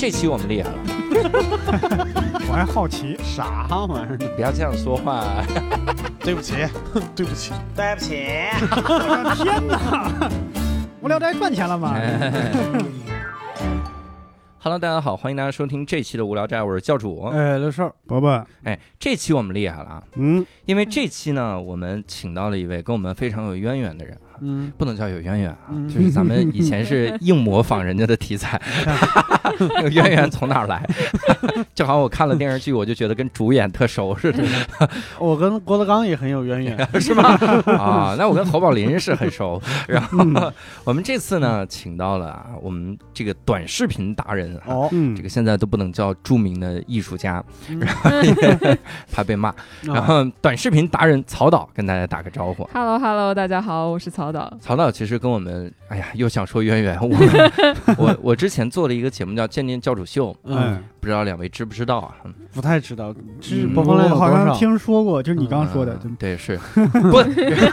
这期我们厉害了，我还好奇，啥玩意儿？不要这样说话。对不起，对不起，对不起，我的天哪！无聊斋赚钱了吗？Hello，大家好，欢迎大家收听这期的无聊斋，我是教主。哎，刘少，伯伯，哎，这期我们厉害了啊，嗯因为这期呢，我们请到了一位跟我们非常有渊源的人啊。嗯，不能叫有渊源啊，嗯就是咱们以前是 硬模仿人家的题材，那个渊源从哪儿来？正好我看了电视剧，我就觉得跟主演特熟似的，我跟郭德纲也很有渊源。是吗？啊，那我跟侯宝林是很熟。然后我们这次呢，请到了啊，我们这个短视频达人啊。哦，嗯这个现在都不能叫著名的艺术家，嗯然后怕被骂。然啊后短视频达人曹导跟大家打个招呼。Hello Hello，大家好，我是曹导。曹导其实跟我们，哎呀，又想说渊源。我们我我之前做了一个节目叫《鉴定教主秀》，嗯，不知道两位知不知道啊？嗯不太知道，是嗯播放量好像？听说过，就是你刚刚说的，就嗯对，是 不？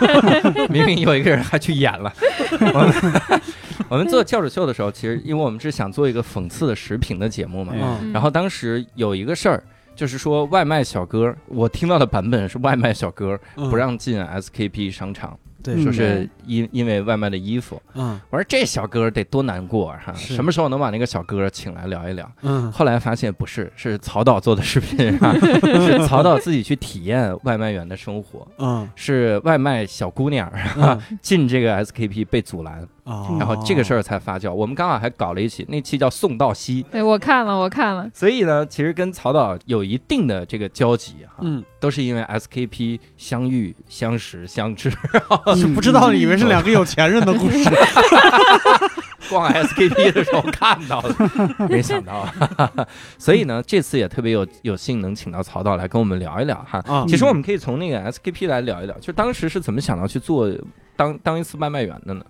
明明有一个人还去演了。我们我们做教主秀的时候，其实因为我们是想做一个讽刺的时评的节目嘛，嗯然后当时有一个事儿。就是说，外卖小哥，我听到的版本是外卖小哥嗯不让进 SKP 商场，说是对。因因为外卖的衣服。嗯。我说这小哥得多难过啊！什么时候能把那个小哥请来聊一聊？嗯。后来发现不是，是曹导做的视频啊，是曹导自己去体验外卖员的生活，嗯。是外卖小姑娘嗯。进这个 SKP 被阻拦，哦。然后这个事儿才发酵。我们刚好还搞了一期，那期叫送到西，对我看了，我看了，所以呢，其实跟曹导有一定的这个交集哈，嗯，都是因为 SKP 相遇、相识、相知，是不知道，以为是两个有钱人的故事。逛 SKP 的时候看到的，没想到。所以呢，这次也特别有有幸能请到曹导来跟我们聊一聊哈。啊其实我们可以从那个 SKP 来聊一聊，就当时是怎么想到去做当当一次外卖员的呢？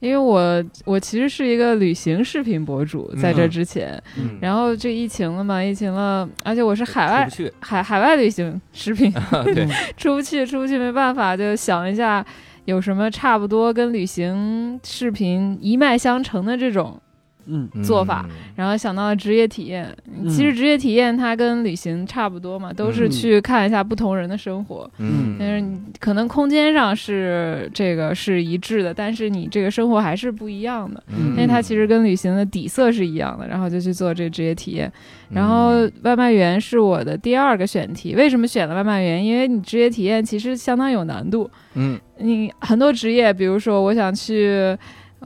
因为我我其实是一个旅行视频博主，在这之前，嗯，然后这疫情了嘛，疫情了，而且我是海外出不去，海海外旅行视频，对，出不去，出不去没办法，就想一下有什么差不多跟旅行视频一脉相承的这种。嗯。做法嗯。然后想到了职业体验，嗯其实职业体验它跟旅行差不多嘛，都是嗯。去看一下不同人的生活。嗯，但是你可能空间上是这个是一致的，但是你这个生活还是不一样的，嗯。因为它其实跟旅行的底色是一样的，然后就去做这个职业体验。嗯。然后外卖员是我的第二个选题，为什么选了外卖员？因为你职业体验其实相当有难度，嗯。你很多职业，比如说我想去。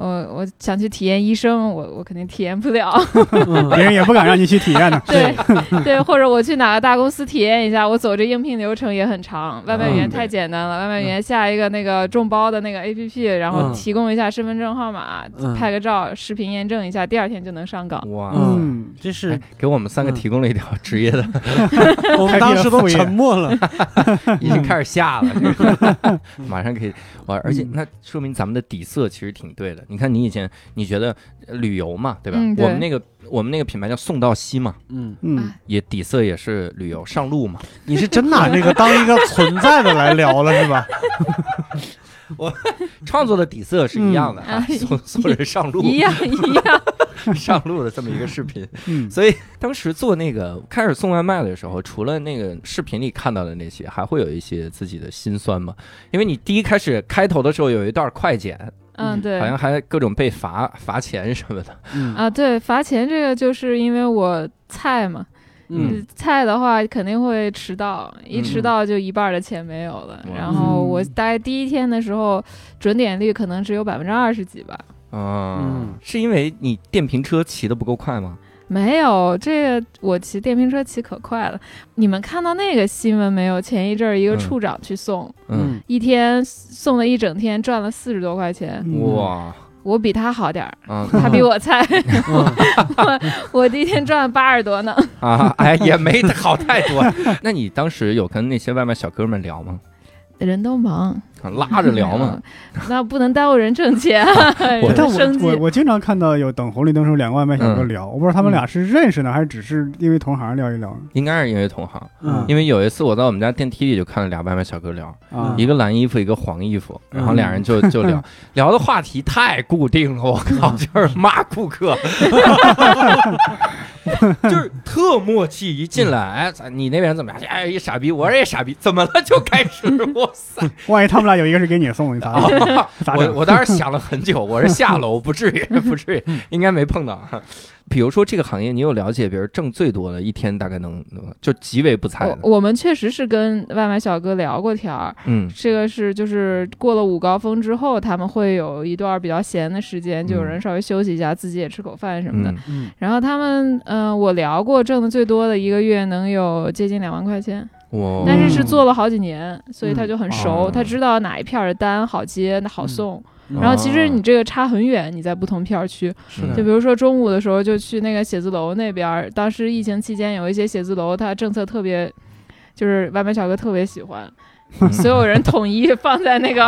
我我想去体验医生，我我肯定体验不了。别人也不敢让你去体验的。对对，或者我去哪个大公司体验一下，我走这应聘流程也很长。外卖员嗯太简单了，外卖员下一个那个众包的那个 APP，然后嗯提供一下身份证号码，嗯拍个照，视频验证一下，第二天就能上岗。哇，嗯，这是哎给我们三个嗯提供了一条 职业的，我们当时都沉默了。已经开始下了，这个马上可以哇！而且那说明咱们的底色其实挺对的。你看，你以前你觉得呃旅游嘛，对吧？嗯对我们那个我们那个品牌叫送到西嘛，嗯，嗯，也底色也是旅游上路嘛。你是真拿这个当一个存在的来聊了是吧？我创作的底色是一样的啊，嗯送送人上路一样一样，上路的这么一个视频。嗯，所以当时做那个开始送外卖的时候，除了那个视频里看到的那些，还会有一些自己的心酸嘛。因为你第一开始开头的时候有一段快剪，嗯，对好，像还各种被罚罚钱什么的。嗯啊，对，罚钱这个就是因为我菜嘛，嗯菜的话肯定会迟到，一迟嗯到就一半儿的钱没有了。哇然后我嗯大概第一天的时候，准点率可能只有百分之二十几吧。啊，嗯是因为你电瓶车骑的不够快吗？没有，这个我骑电瓶车骑可快了。你们看到那个新闻没有？前一阵儿一个嗯处长去送，嗯，一天送了一整天，赚了四十多块钱。嗯哇我比他好点儿，啊他比我菜，嗯 我第一天赚了八十多呢。啊，哎，也没好太多。那你当时有跟那些外卖小哥们聊吗？人都忙，啊拉着聊嘛。那不能耽误人挣钱，我但生计。我我我经常看到有等红绿灯时候两个外卖小哥聊，我不知道他们俩是认识呢，还是只是因为同行聊一聊。应该是因为同行，嗯。因为有一次我在我们家电梯里就看了俩外卖小哥聊，啊？一个蓝衣服，一个黄衣服，然后嗯俩人就 就聊。聊的话题太固定了，我靠，就是骂顾客，就是特默契，一进来，哎，咱你那边怎么样？哎，一傻逼，我说也傻逼，怎么了就开始？哇塞！万一他们俩有一个是给你送，你咋整？啊 咋整？我我当时想了很久，我是下楼不至于，不至于，应该没碰到。比如说这个行业，你有了解，比如挣最多的一天大概能能就极为不猜的，我我们确实是跟外卖小哥聊过天儿，嗯。这个是就是过了午高峰之后，他们会有一段比较闲的时间，就有人稍微休息一下，自己也吃口饭什么的。嗯。嗯。然后他们，嗯、我聊过，挣的最多的一个月能有接近两万块钱，我但是是做了好几年，所以他就很熟，哦。他知道哪一片儿的单好接、好送。嗯然后其实你这个差很远，你在不同片儿区，是的就比如说中午的时候就去那个写字楼那边儿，当时疫情期间有一些写字楼，它政策特别，就是外卖小哥特别喜欢，所有人统一放在那个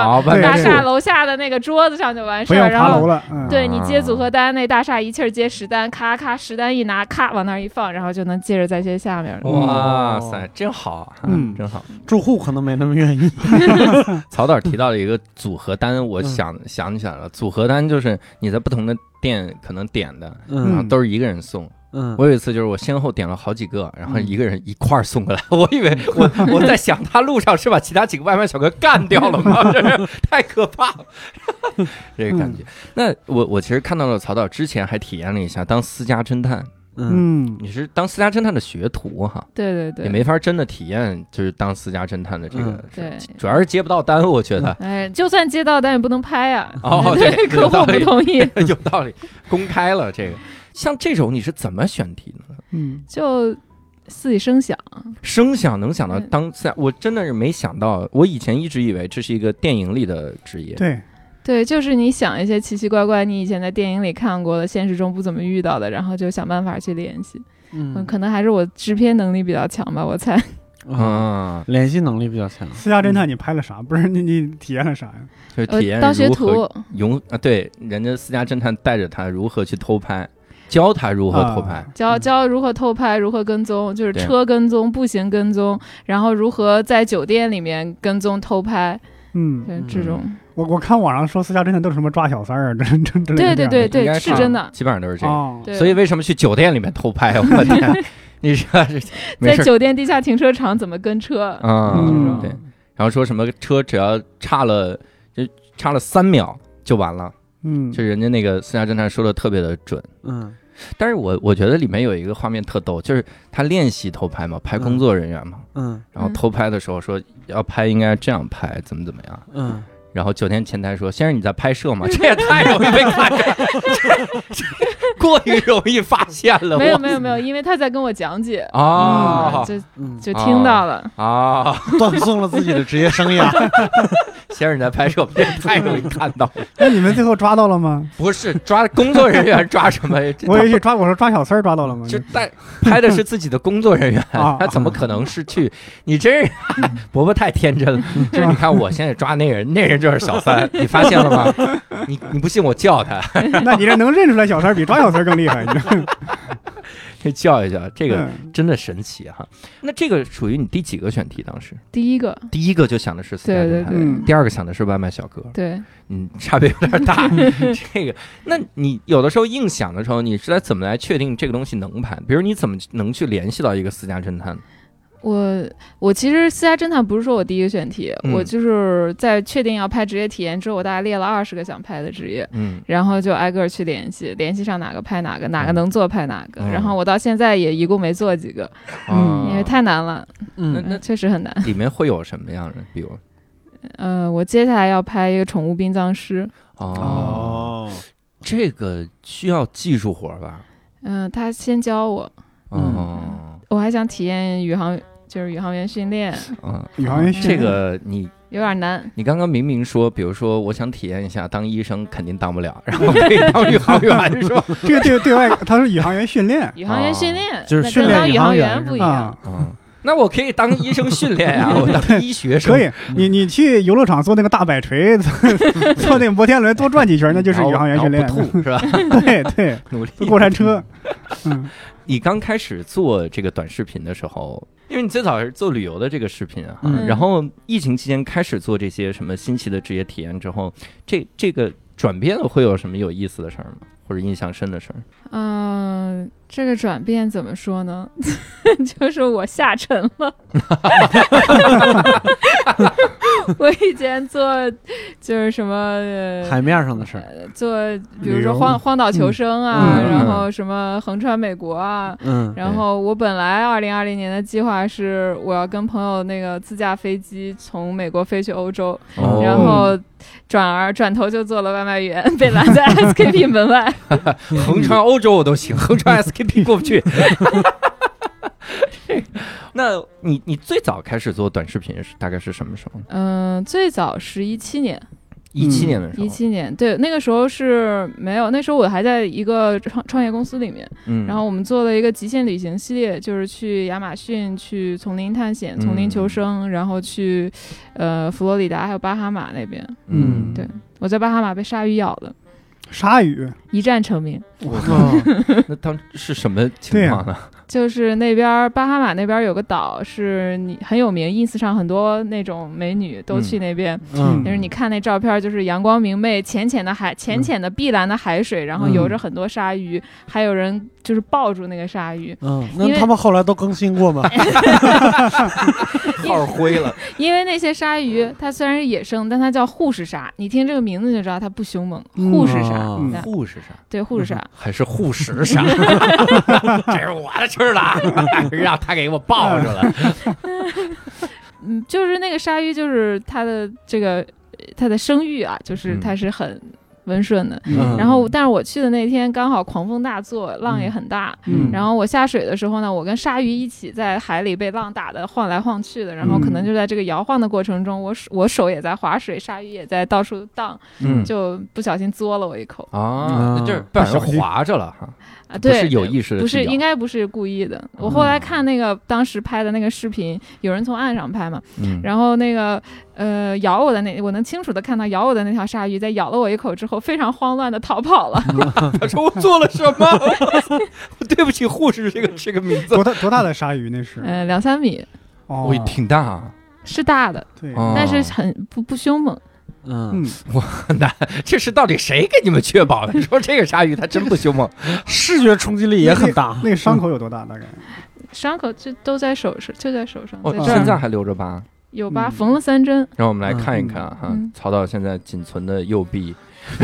大厦楼下的那个桌子上就完事儿，然后。爬楼了，嗯，对你接组合单，那大厦一气儿接十单，咔咔十单一拿，咔往那儿一放，然后就能接着再接下面。哇塞，真好，嗯真好。住户可能没那么愿意。曹导提到了一个组合单，我想想起来了，组合单就是你在不同的店可能点的，然后嗯都是一个人送。嗯，我有一次就是我先后点了好几个，然后一个人一块儿送过来，我以为我我在想他路上是把其他几个外卖小哥干掉了吗？这是太可怕了，这个感觉。那我我其实看到了曹导之前还体验了一下当私家侦探，嗯。嗯，你是当私家侦探的学徒哈，对对对，也没法真的体验就是当私家侦探的这个对。主要是接不到单，我觉得。哎，就算接到单也不能拍呀、哦对，客户不同意，有道理，公开了这个。像这种你是怎么选题呢？嗯，就自己声响。声响能想到嗯当下，我真的是没想到。我以前一直以为这是一个电影里的职业。对，对，就是你想一些奇奇怪怪，你以前在电影里看过的，现实中不怎么遇到的，然后就想办法去联系。嗯，嗯可能还是我制片能力比较强吧，我猜。啊，啊，联系能力比较强。私家侦探你拍了啥？不是你你体验了啥呀？就体验呃，当学如何徒，用啊，对，人家私家侦探带着他如何去偷拍，教他如何偷拍啊。教教如何偷拍，如何跟踪，就是车跟踪、步行跟踪，然后如何在酒店里面跟踪偷拍，嗯，这种。我我看网上说私家侦探都是什么抓小三儿啊，这这这类的对对对对，是真的。基本上都是这样。所以为什么去酒店里面偷拍啊？我天，你说这在酒店地下停车场怎么跟车？啊？嗯对，然后说什么车只要差了就差了三秒就完了，嗯，就人家那个私家侦探说的特别的准。嗯但是我我觉得里面有一个画面特逗，就是他练习偷拍嘛，拍工作人员嘛，嗯然后偷拍的时候说要拍应该这样拍，怎么怎么样。嗯，然后酒店前台说：“先生，你在拍摄吗？这也太容易被看出来，这这过于容易发现了。”没有没有没有，因为他在跟我讲解，啊就嗯，就听到了。啊！断送了自己的职业生涯。先生你在拍摄，这也太容易看到了。那你们最后抓到了吗？不是抓工作人员抓什么？我以为抓我说抓小三儿抓到了吗？就带拍的是自己的工作人员，啊他怎么可能是去？你真是 伯伯太天真了。就是你看，我现在抓那人，那人就是小三，你发现了吗？你你不信我叫他，那你这能认出来小三儿比抓小三儿更厉害，你知道吗？可以叫一叫，这个嗯真的神奇哈。那这个属于你第几个选题？当时第一个，第一个就想的是私家侦探，对对对嗯第二个想的是外卖小哥，对，嗯，差别有点大。这个，那你有的时候硬想的时候，你是来怎么来确定这个东西能盘？比如你怎么能去联系到一个私家侦探？我我其实私家侦探不是说我第一个选题，嗯我就是在确定要拍职业体验之后，我大概列了二十个想拍的职业，嗯然后就挨个去联系，联系上哪个拍哪个，哪个能做拍哪个。嗯然后我到现在也一共没做几个，嗯因为太难了，嗯那嗯确实很难。里面会有什么样的？比如呃，我接下来要拍一个宠物殡葬师，哦，哦，这个需要技术活吧？嗯、他先教我，哦，我还想体验宇航，就是宇航员训练，嗯，宇航员训练。这个你有点难。你刚刚明明说，比如说我想体验一下当医生，肯定当不了，然后可以当宇航员是吧？这个对对外他说宇航员训练。宇航员训练，就是训练宇航跟当宇航员。不一样。啊。，嗯，那我可以当医生训练呀，我当医学生。可以，你你去游乐场做那个大摆锤，坐 坐那个摩天轮多转几圈，那就是宇航员训练。吐是吧？对对，努力。坐过山车，嗯。你刚开始做这个短视频的时候，因为你最早是做旅游的这个视频啊，嗯然后疫情期间开始做这些什么新奇的职业体验之后，这这个转变了会有什么有意思的事儿吗？或或者印象深的事儿？嗯、这个转变怎么说呢？就是我下沉了。我以前做就是什么、呃海面上的事儿，呃做，比如说荒荒岛求生啊，嗯然后什么横穿美国啊。嗯然后我本来二零二零年的计划是我要跟朋友那个自驾飞机从美国飞去欧洲，哦然后转而转头就做了外卖员，被拦在 SKP 门外。横穿欧洲我都行，横穿 SKP 过不去。那你你最早开始做短视频是大概是什么时候？嗯、最早是一七年，一七年的时候。一七年，对，那个时候是没有，那时候我还在一个创创业公司里面，嗯，然后我们做了一个极限旅行系列，就是去亚马逊、去丛林探险、丛林求生，然后去呃佛罗里达还有巴哈马那边。嗯，对我在巴哈马被鲨鱼咬了，鲨鱼，一战成名。我靠那当是什么情况呢？就是那边儿巴哈马那边儿有个岛，是你很有名，ins 上很多那种美女都去那边。嗯就是你看那照片，就是阳光明媚、浅浅的海、浅浅的碧蓝的海水，然后游着很多鲨鱼，还有人就是抱住那个鲨鱼。嗯，因为那他们后来都更新过吗？号灰了，因为那些鲨鱼，它虽然是野生，但它叫护士鲨。你听这个名字就知道它不凶猛。嗯护士鲨，护士鲨？对护士鲨。还是护食啥？这是我的 让他给我抱住了。嗯，就是那个鲨鱼，就是它的这个呃它的生育啊，就是嗯它是很温顺的。嗯然后，但是我去的那天刚好狂风大作，浪也很大。嗯然后我下水的时候呢，我跟鲨鱼一起在海里被浪打的晃来晃去的，然后可能就在这个摇晃的过程中，我手我手也在划水，鲨鱼也在到处荡，嗯就不小心嘬了我一口啊，那就是不小心划着了哈，啊！对，不是有意识的不是，应该不是故意的。我后来看那个当时拍的那个视频，有人从岸上拍嘛，嗯然后那个呃咬我的那，我能清楚的看到咬我的那条鲨鱼在咬了我一口之后，非常慌乱的逃跑了。他说我做了什么？对不起，护士这个这个名字多，大多大的鲨鱼那是？嗯、两三米哦，挺大啊，是大的，对，哦但是很不不凶猛。嗯，我难，这是到底谁给你们确保的？你说这个鲨鱼它真不凶猛，视觉冲击力也很大。那个伤口有多大？大概？伤口就都在手上，就在手上，哦现在还留着疤。有疤，嗯缝了三针。让我们来看一看啊，哈嗯曹导现在仅存的右臂，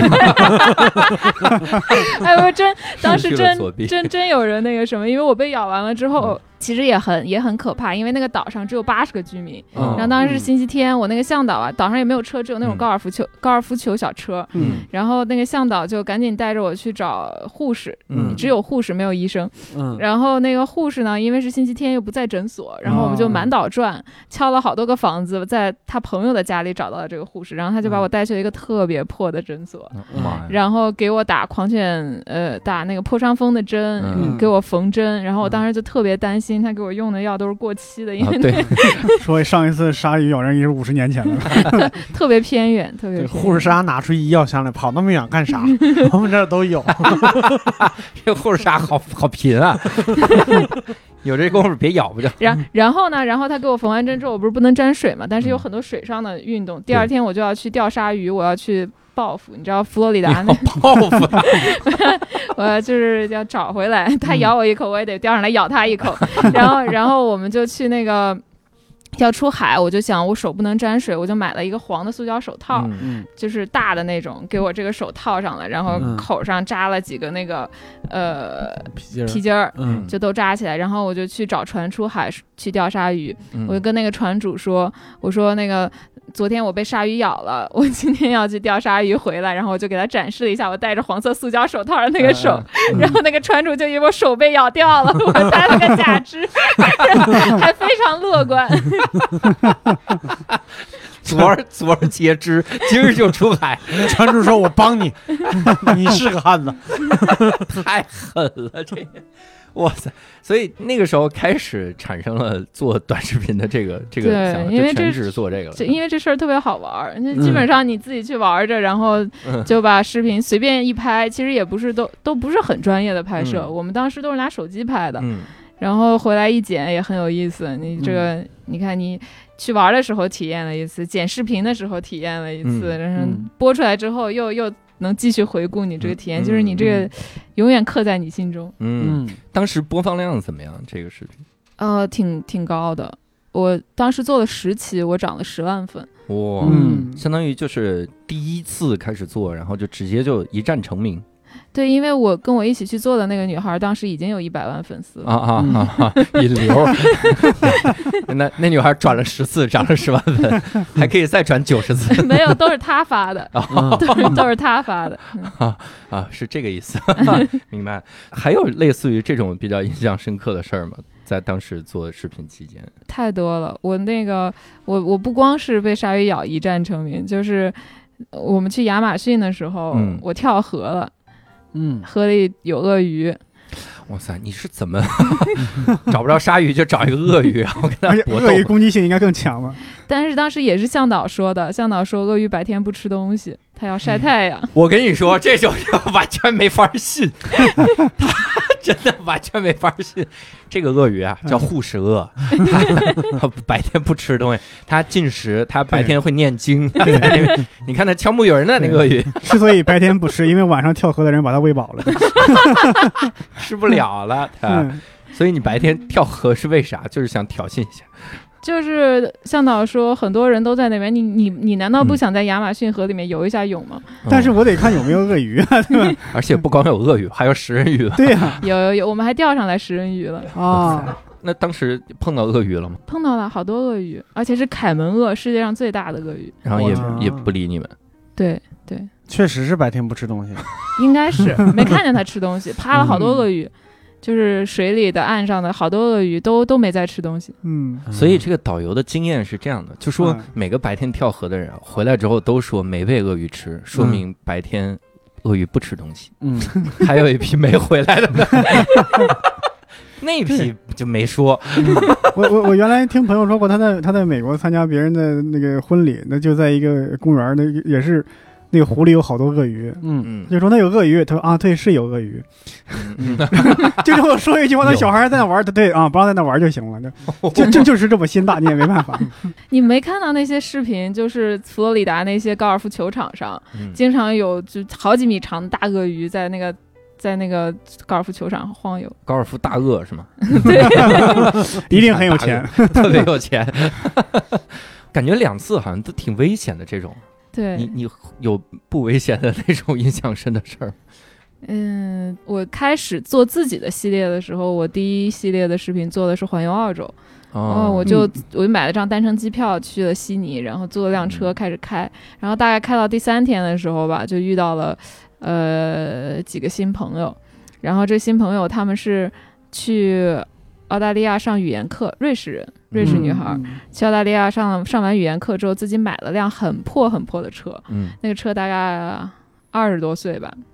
哎，我真当时失去了左臂真真真有人那个什么，因为我被咬完了之后，其实也很也很可怕，因为那个岛上只有八十个居民。嗯。然后当时是星期天，我那个向导啊，岛上也没有车，只有那种嗯。高尔夫球、高尔夫球小车。嗯。然后那个向导就赶紧带着我去找护士，嗯。只有护士没有医生。嗯，然后那个护士呢，因为是星期天又不在诊所，然后我们就满岛转，敲了好多个房子，在他朋友的家里找到了这个护士，然后他就把我带去了一个特别破的诊所。妈呀，然后给我打狂犬，呃，打那个破伤风的针，嗯。给我缝针，然后我当时就特别担心，他给我用的药都是过期的，因为啊对，说上一次鲨鱼咬人也是五十年前了。特别偏远，特别对，护士鲨拿出医药箱来，跑那么远干啥？我们这儿都有。这护士鲨好好贫啊，有这功夫别咬不就？然然后呢，然后他给我缝完针之后，我不是不能沾水嘛，但是有很多水上的运动。第二天我就要去钓鲨鱼，我要去报复，你知道佛罗里达那，报复他，我要就是要找回来，他咬我一口，我也得钓上来咬他一口。然后然后我们就去那个。要出海，我就想我手不能沾水，我就买了一个黄的塑胶手套，嗯嗯就是大的那种，给我这个手套上了，然后嗯口上扎了几个那个呃皮筋儿皮筋儿，嗯就都扎起来，然后我就去找船出海去钓鲨鱼。嗯我就跟那个船主说，我说那个昨天我被鲨鱼咬了，我今天要去钓鲨鱼回来，然后我就给他展示了一下我戴着黄色塑胶手套的那个手，嗯然后那个船主就以为我手被咬掉了，我戴了个假肢，还非常乐观。昨儿昨儿截肢，今儿就出海，船主说：“我帮你，你是个汉子。太狠了，这个，哇塞！所以那个时候开始产生了做短视频的这个这个对想法，因为这就全职做这个了。这因为这事儿特别好玩儿，那基本上你自己去玩着，然后就把视频随便一拍，其实也不是都都不是很专业的拍摄，嗯我们当时都是拿手机拍的，嗯然后回来一剪也很有意思。你这个，你看你去玩的时候体验了一次，剪视频的时候体验了一次，嗯然后嗯播出来之后又又能继续回顾你这个体验，嗯就是你这个永远刻在你心中。嗯，嗯当时播放量怎么样？这个视频？呃，挺挺高的。我当时做了十期，我涨了十万粉。哇，嗯相当于就是第一次开始做，然后就直接就一战成名对，因为我跟我一起去做的那个女孩，当时已经有一百万粉丝了。啊啊啊啊！引流，那那女孩转了十次，涨了十万粉，还可以再转九十次没有，都是她发的，啊都是都是她发的。啊 啊，是这个意思，明白？还有类似于这种比较印象深刻的事儿吗？在当时做视频期间，太多了。我那个，我我不光是被鲨鱼咬一战成名，就是我们去亚马逊的时候，嗯我跳河了，嗯河里有鳄鱼，哇塞，你是怎么 找不着鲨鱼就找一个鳄鱼，啊？我跟他而且搏鳄鱼？攻击性应该更强吧？但是当时也是向导说的，向导说鳄鱼白天不吃东西，它要晒太阳。我跟你说，这种人完全没法信，他真的完全没法信。这个鳄鱼啊，叫护食鳄，它白天不吃东西，它进食，它白天会念经。你看那敲木鱼儿呢，那个鳄鱼之所以白天不吃，因为晚上跳河的人把它喂饱了。吃不了了，所以你白天跳河是为啥？就是想挑衅一下。就是向导说，很多人都在那边，你你你难道不嗯想在亚马逊河里面游一下泳吗？但是嗯我得看有没有鳄鱼啊，对吧？而且不光有鳄鱼，还有食人鱼。对呀，有有有，我们还钓上来食人鱼了，啊，那当时碰到鳄鱼了吗？碰到了好多鳄鱼，而且是凯门鳄，世界上最大的鳄鱼。然后也也不理你们。对对，确实是白天不吃东西。应该是没看见它吃东西，趴了好多鳄鱼，就是水里的、岸上的好多鳄鱼都都没在吃东西。嗯，所以这个导游的经验是这样的，就说嗯每个白天跳河的人啊回来之后都说没喂鳄鱼吃，说明白天鳄鱼不吃东西。嗯，还有一批没回来的呢，那批就没说。我我我原来听朋友说过，他在他在美国参加别人的那个婚礼，那就在一个公园，那也是那个湖里有好多鳄鱼。嗯嗯就说那有鳄鱼，他说啊，对，是有鳄鱼。嗯，就这么说一句话，那小孩在那玩，他对啊，不让在那玩就行了。就就就就是这么心大，你也没办法。你没看到那些视频，就是佛罗里达那些高尔夫球场上，嗯经常有就好几米长的大鳄鱼在那个在那个高尔夫球场上晃悠。高尔夫大鳄是吗？一定很有钱。特别有钱。感觉两次好像都挺危险的这种，你对，你你有不危险的那种印象深的事儿吗？嗯，我开始做自己的系列的时候，我第一系列的视频做的是环游澳洲。哦，我就嗯。我就买了张单程机票去了悉尼，然后坐了辆车嗯。开始开，然后大概开到第三天的时候吧，就遇到了呃几个新朋友，然后这新朋友他们是去澳大利亚上语言课，瑞士人，瑞士女孩。去澳大利亚上上完语言课之后，自己买了辆很破很破的车，嗯。那个车大概二十多岁吧，嗯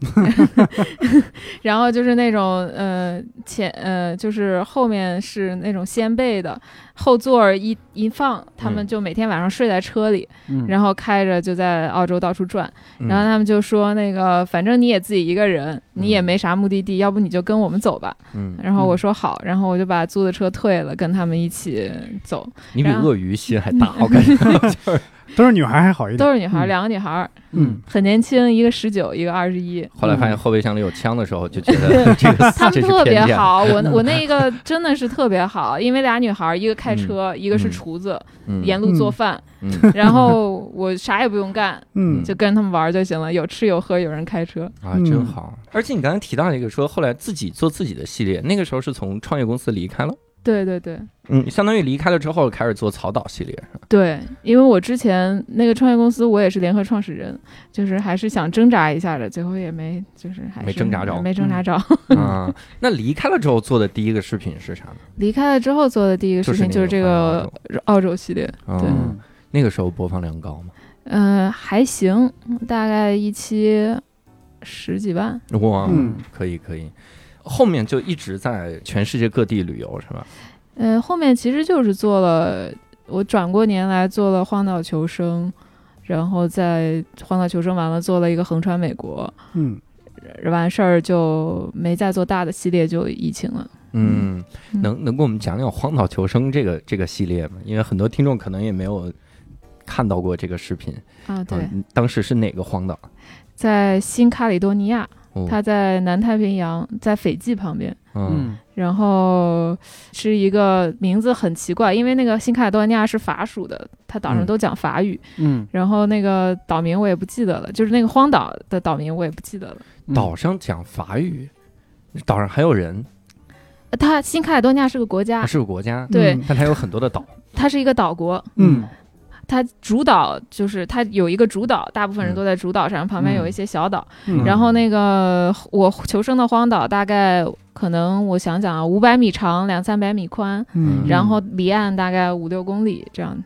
然后就是那种呃前呃就是后面是那种掀背的，后座一一放，他们嗯就每天晚上睡在车里，嗯，然后开着就在澳洲到处转。嗯然后他们就说那个反正你也自己一个人，你也嗯没啥目的地，要不你就跟我们走吧。嗯，然后我说好，然后我就把租的车退了，跟他们一起走。你比鳄鱼心还大，我感觉 就是都是女孩还好一点。都是女孩两个女孩儿，嗯，很年轻，一个十九，一个二十一。后来发现后备箱里有枪的时候，就觉得 这个他们特别。好，我我那个真的是特别好，因为俩女孩儿，一个开车，一个是嗯厨子，嗯沿路做饭，嗯然后我啥也不用干，嗯，就跟他们玩儿就行了，有吃有喝，有人开车。啊，嗯真好。而且你刚才提到一个说，后来自己做自己的系列，那个时候是从创业公司离开了，对对对嗯，相当于离开了之后开始做草岛系列，是吧？对，因为我之前那个创业公司，我也是联合创始人，就是还是想挣扎一下的，最后也没，就是还是没挣扎着没挣扎着。啊，那离开了之后做的第一个视频是啥呢？离开了之后做的第一个视频就是这个澳洲系列，对嗯，那个时候播放量高吗？嗯、还行，大概一期十几万。哇，嗯可以可以。后面就一直在全世界各地旅游，是吧？嗯，后面其实就是做了，我转过年来做了荒岛求生，然后在荒岛求生完了做了一个横穿美国，嗯，完事儿就没再做大的系列，就疫情了。嗯，嗯能能给我们讲讲《荒岛求生》这个这个系列吗？因为很多听众可能也没有看到过这个视频。啊，对，嗯当时是哪个荒岛？在新卡里多尼亚，哦它在南太平洋，在斐济旁边。嗯。嗯然后是一个名字很奇怪，因为那个新卡里多尼亚是法属的，它岛上嗯。都讲法语。嗯，然后那个岛名我也不记得了，就是那个荒岛的岛名我也不记得了。嗯。岛上讲法语，岛上还有人，呃它新卡里多尼亚是个国家。它，是个国家，对。嗯。但它有很多的岛。它是一个岛国。嗯它主岛就是它有一个主岛，大部分人嗯都在主岛上，旁边有一些小岛。嗯。然后那个我求生的荒岛大概可能我想想啊，五百米长，两三百米宽，嗯。然后离岸大概五六公里这样，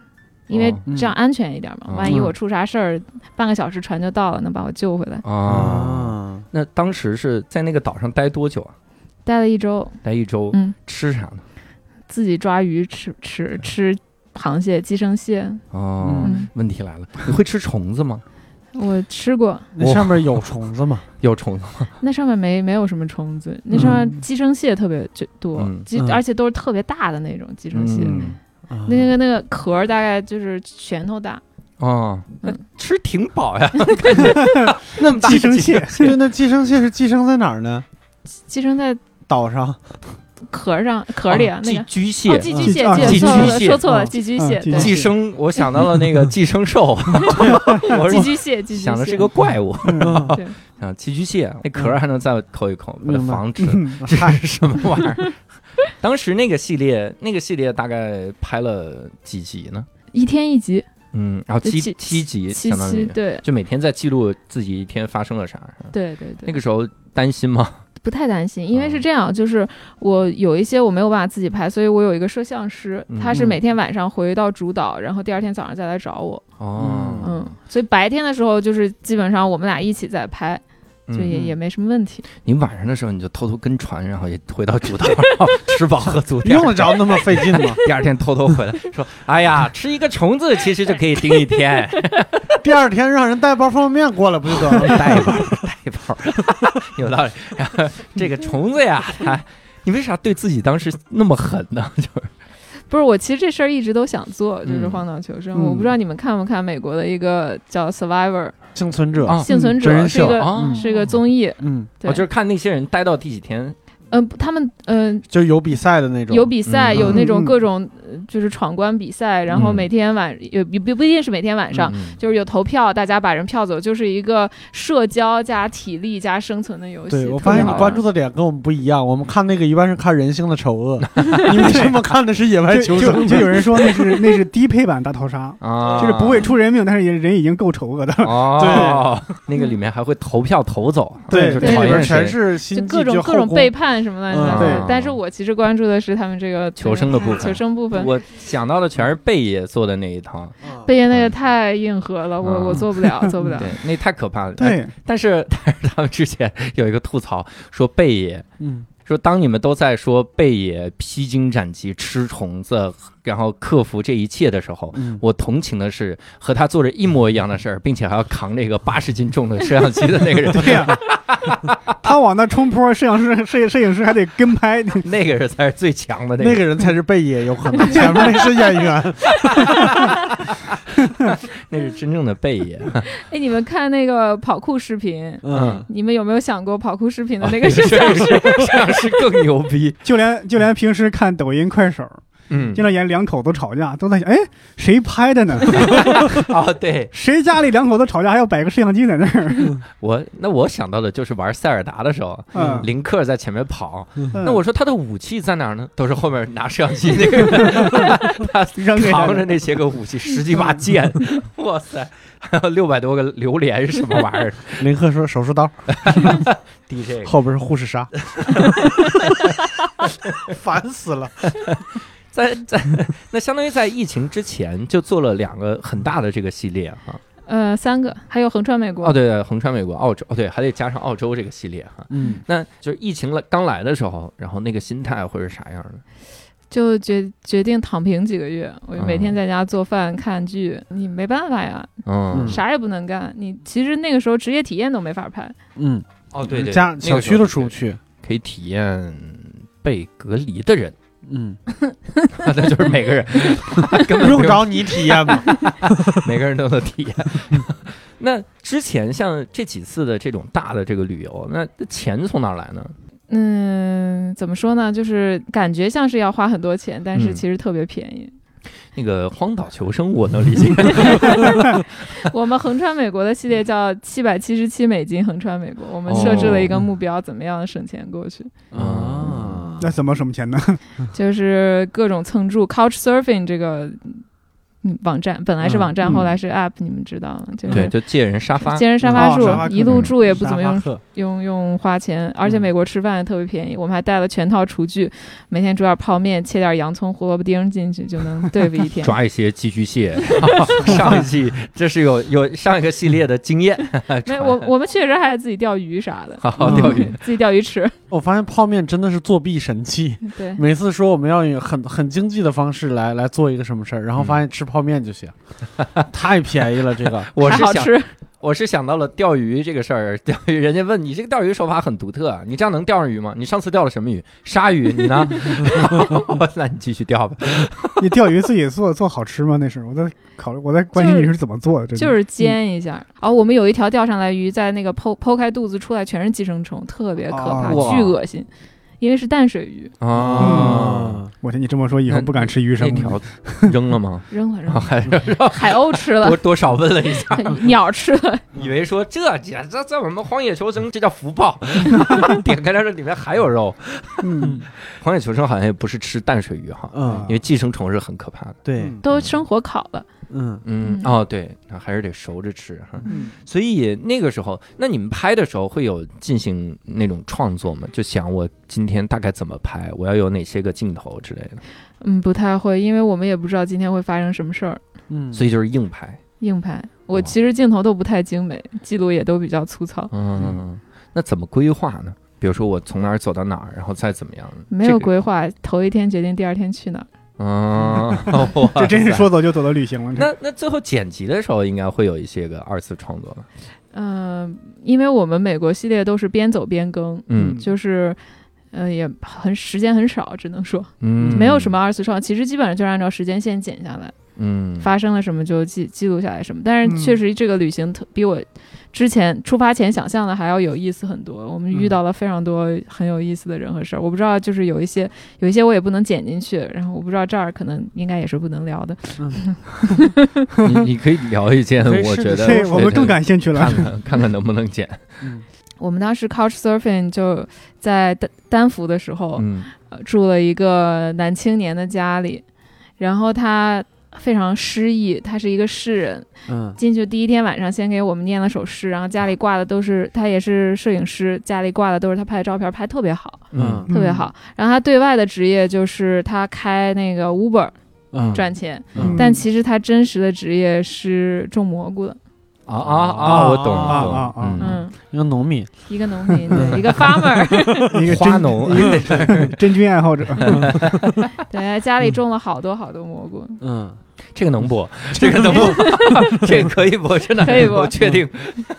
因为哦。这样安全一点嘛。嗯万一我出啥事儿，半个小时船就到了，能把我救回来。啊，啊，那当时是在那个岛上待多久啊？待了一周，待一周，嗯，吃啥呢？自己抓鱼吃吃吃螃蟹、寄生蟹，哦，嗯，问题来了，你会吃虫子吗？我吃过，那上面有虫子吗？有虫子吗？那上面没没有什么虫子，那上面寄生蟹特别就多，嗯。寄嗯。而且都是特别大的那种寄生蟹，那个那个壳儿大概就是拳头大。哦，那嗯吃挺饱呀，那么大寄生蟹，对，那寄生蟹是寄生在哪儿呢？寄生在岛上。壳上，壳里啊，那寄个居蟹哦，，寄居蟹，寄居蟹说错了，嗯寄居蟹，嗯寄生，我想到了那个 寄生兽，寄居蟹，寄居蟹，想的是个怪物对，啊，寄居蟹，那壳还能再抠一抠，为了防止。嗯这是什么玩意儿？当时那个系列，那个系列大概拍了几集呢？一天一集，嗯，然后七七七集，七相当于七，对就每天在记录自己一天发生了啥。对对对，那个时候担心吗？不太担心，因为哦是这样，就是我有一些我没有办法自己拍，所以我有一个摄像师，嗯他是每天晚上回到主岛，然后第二天早上再来找我，哦，嗯，所以白天的时候就是基本上我们俩一起在拍，嗯就也也没什么问题。你晚上的时候你就偷偷跟船，然后也回到主岛，然后 吃饱喝足，用得着那么费劲吗？第二天偷偷回来说：“哎呀，吃一个虫子其实就可以盯一天，第二天让人带包方便面过来不就得了？带一包，带一包，有道理。然后这个虫子呀，它你为啥对自己当时那么狠呢？就是不是我，其实这事儿一直都想做，就是嗯。荒岛求生。嗯。我不知道你们看不看美国的一个叫《Survivor》幸存者，啊。幸存者，真人秀。是一个、啊。是一个综艺。嗯，对，我就是看那些人待到第几天，嗯、他们嗯、就有比赛的那种，有比赛，嗯。有那种嗯。各种、呃就是闯关比赛，然后嗯每天晚也不不不一定是每天晚上。嗯就是有投票，大家把人票走，就是一个社交加体力加生存的游戏。对，我发现你关注的点跟我们不一样，我们看那个一般是看人性的丑恶，你为什么看的是野外就就求生？就有 人说那是那是低配版大逃杀，啊，就是不会出人命，但是也人已经够丑恶的了。哦，那个里面还会投票投走，对，里边讨厌谁全是就心计，各种各种背叛什么乱七八糟嗯的对但是我其实关注的是他们这个求生的部分求生部分。我想到的全是贝爷做的那一套，嗯贝爷那个太硬核了，我嗯我做不了，做不了对。，那太可怕了。但是 但是他们之前有一个吐槽说贝爷。嗯，说当你们都在说贝爷披荆斩棘、吃虫子，然后克服这一切的时候，嗯我同情的是和他做着一模一样的事儿，并且还要扛这个八十斤重的摄像机的那个人，对呀、他往那冲坡，摄像师、摄摄影师还得跟拍。那个人才是最强的那那个人才是贝爷，有可能前面那是演员。那是真正的贝爷。哎，你们看那个跑酷视频，嗯，你们有没有想过跑酷视频的那那个摄像师？摄像师更牛逼。就连就连平时看抖音、快手，嗯。经，常演两口子吵架，都在想，哎，谁拍的呢？哦，对。谁家里两口子吵架还要摆个摄像机在那儿？我那我想到的就是玩塞尔达的时候，嗯，林克在前面跑，嗯。那我说他的武器在哪儿呢？都是后面拿摄像机那个。人，扛着那些个武器，十几把剑，哇塞，还有六百多个榴莲是什么玩意儿？林克说手术刀，，DJ，后边是护士杀，烦死了。在在 那相当于在疫情之前就做了两个很大的这个系列哈。呃，三个，还有横穿美国。哦，对对，横穿美国、澳洲，哦对，还得加上澳洲这个系列哈。嗯，那就是疫情了刚来的时候，然后那个心态会是啥样的？就决决定躺平几个月，我就每天嗯在家做饭看剧，你没办法呀，嗯嗯，啥也不能干。你其实那个时候职业体验都没法拍，嗯，哦对对，家小区都出不去。可以体验被隔离的人。嗯，那就是每个人 根本不用着你体验吗？每个人都能体验。那之前像这几次的这种大的这个旅游，那钱从哪儿来呢？嗯，怎么说呢？就是感觉像是要花很多钱，但是嗯其实特别便宜。那个荒岛求生我能理解，我们横穿美国的系列叫七百七十七美金横穿美国，我们设置了一个目标，怎么样省钱过去，啊，那怎么省钱呢？就是各种蹭住 Couch Surfing 这个嗯网站，本来是网站，嗯后来是 App，你们知道吗？就对，是就借人沙发，借人沙发住哦发，一路住也不怎么用用用花钱，而且嗯美国吃饭也特别便宜，我们还带了全套厨具，每天煮点泡面，切点洋葱、胡萝卜丁进去就能对付一天。抓一些寄居蟹。上一季 这是有有上一个系列的经验，没，我我们确实还自己钓鱼啥的，好好钓鱼。自己钓鱼吃。我发现泡面真的是作弊神器。对，每次说我们要用很很经济的方式来来做一个什么事儿，然后发现吃泡面就行，太便宜了。这个 我是想，吃。我是想到了钓鱼这个事儿。钓鱼，人家问你这个钓鱼手法很独特，啊你这样能钓上鱼吗？你上次钓了什么鱼？鲨鱼，你呢？那你继续钓吧。你钓鱼自己做做好吃吗？那是我在考虑，我在关心你是怎么做的。真的就是煎一下。哦，我们有一条钓上来鱼，在那个剖剖开肚子出来全是寄生虫，特别可怕，啊巨恶心。因为是淡水鱼，啊，啊，我听你这么说，以后不敢吃鱼生那了。条 扔了吗？扔了扔了，还海鸥吃了多，多少问了一下，鸟吃了，以为说这这这在我们荒野求生这叫福报，点开来说里面还有肉。嗯，荒野求生好像也不是吃淡水鱼哈，嗯因，为寄生虫是很可怕的。对，嗯都生火烤了。嗯嗯，嗯哦，对，那还是得熟着吃哈。嗯所以那个时候，那你们拍的时候会有进行那种创作吗？就想我今天大概怎么拍，我要有哪些个镜头之类的，嗯，不太会，因为我们也不知道今天会发生什么事儿，嗯，所以就是硬拍。硬拍。我其实镜头都不太精美，记录也都比较粗糙，嗯，那怎么规划呢？比如说我从哪儿走到哪儿，然后再怎么样？没有这个规划，头一天决定第二天去哪儿。嗯，这真是。说走就走的旅行了。那那最后剪辑的时候，应该会有一些个二次创作吧？嗯、因为我们美国系列都是边走边更，嗯就是。呃，也很时间很少，只能说嗯，没有什么二次创，其实基本上就是按照时间线剪下来，嗯，发生了什么就记记录下来什么。但是嗯确实这个旅行特比我之前出发前想象的还要有意思很多。我们遇到了非常多很有意思的人和事儿。我不知道，就是有一些有一些我也不能剪进去，然后我不知道这儿可能应该也是不能聊的。你你可以聊一件，我觉得我们更感兴趣了看。看看看能不能剪。嗯我们当时 Couch Surfing 就在丹丹佛的时候，嗯呃住了一个男青年的家里，然后他非常诗意，他是一个诗人。嗯进去第一天晚上，先给我们念了首诗，然后家里挂的都是他也是摄影师，家里挂的都是他拍的照片，拍特别好，嗯特别好。然后他对外的职业就是他开那个 Uber 嗯，赚钱，嗯但其实他真实的职业是种蘑菇的。啊啊啊！我懂啊懂啊啊嗯，嗯，一个农民，一个农民，对，一个 farmer，一个花农一个 真菌爱好者。对，家里种了好多好多蘑菇。嗯，这个能播，这个能播，这个可以播，真的可以播。我确定。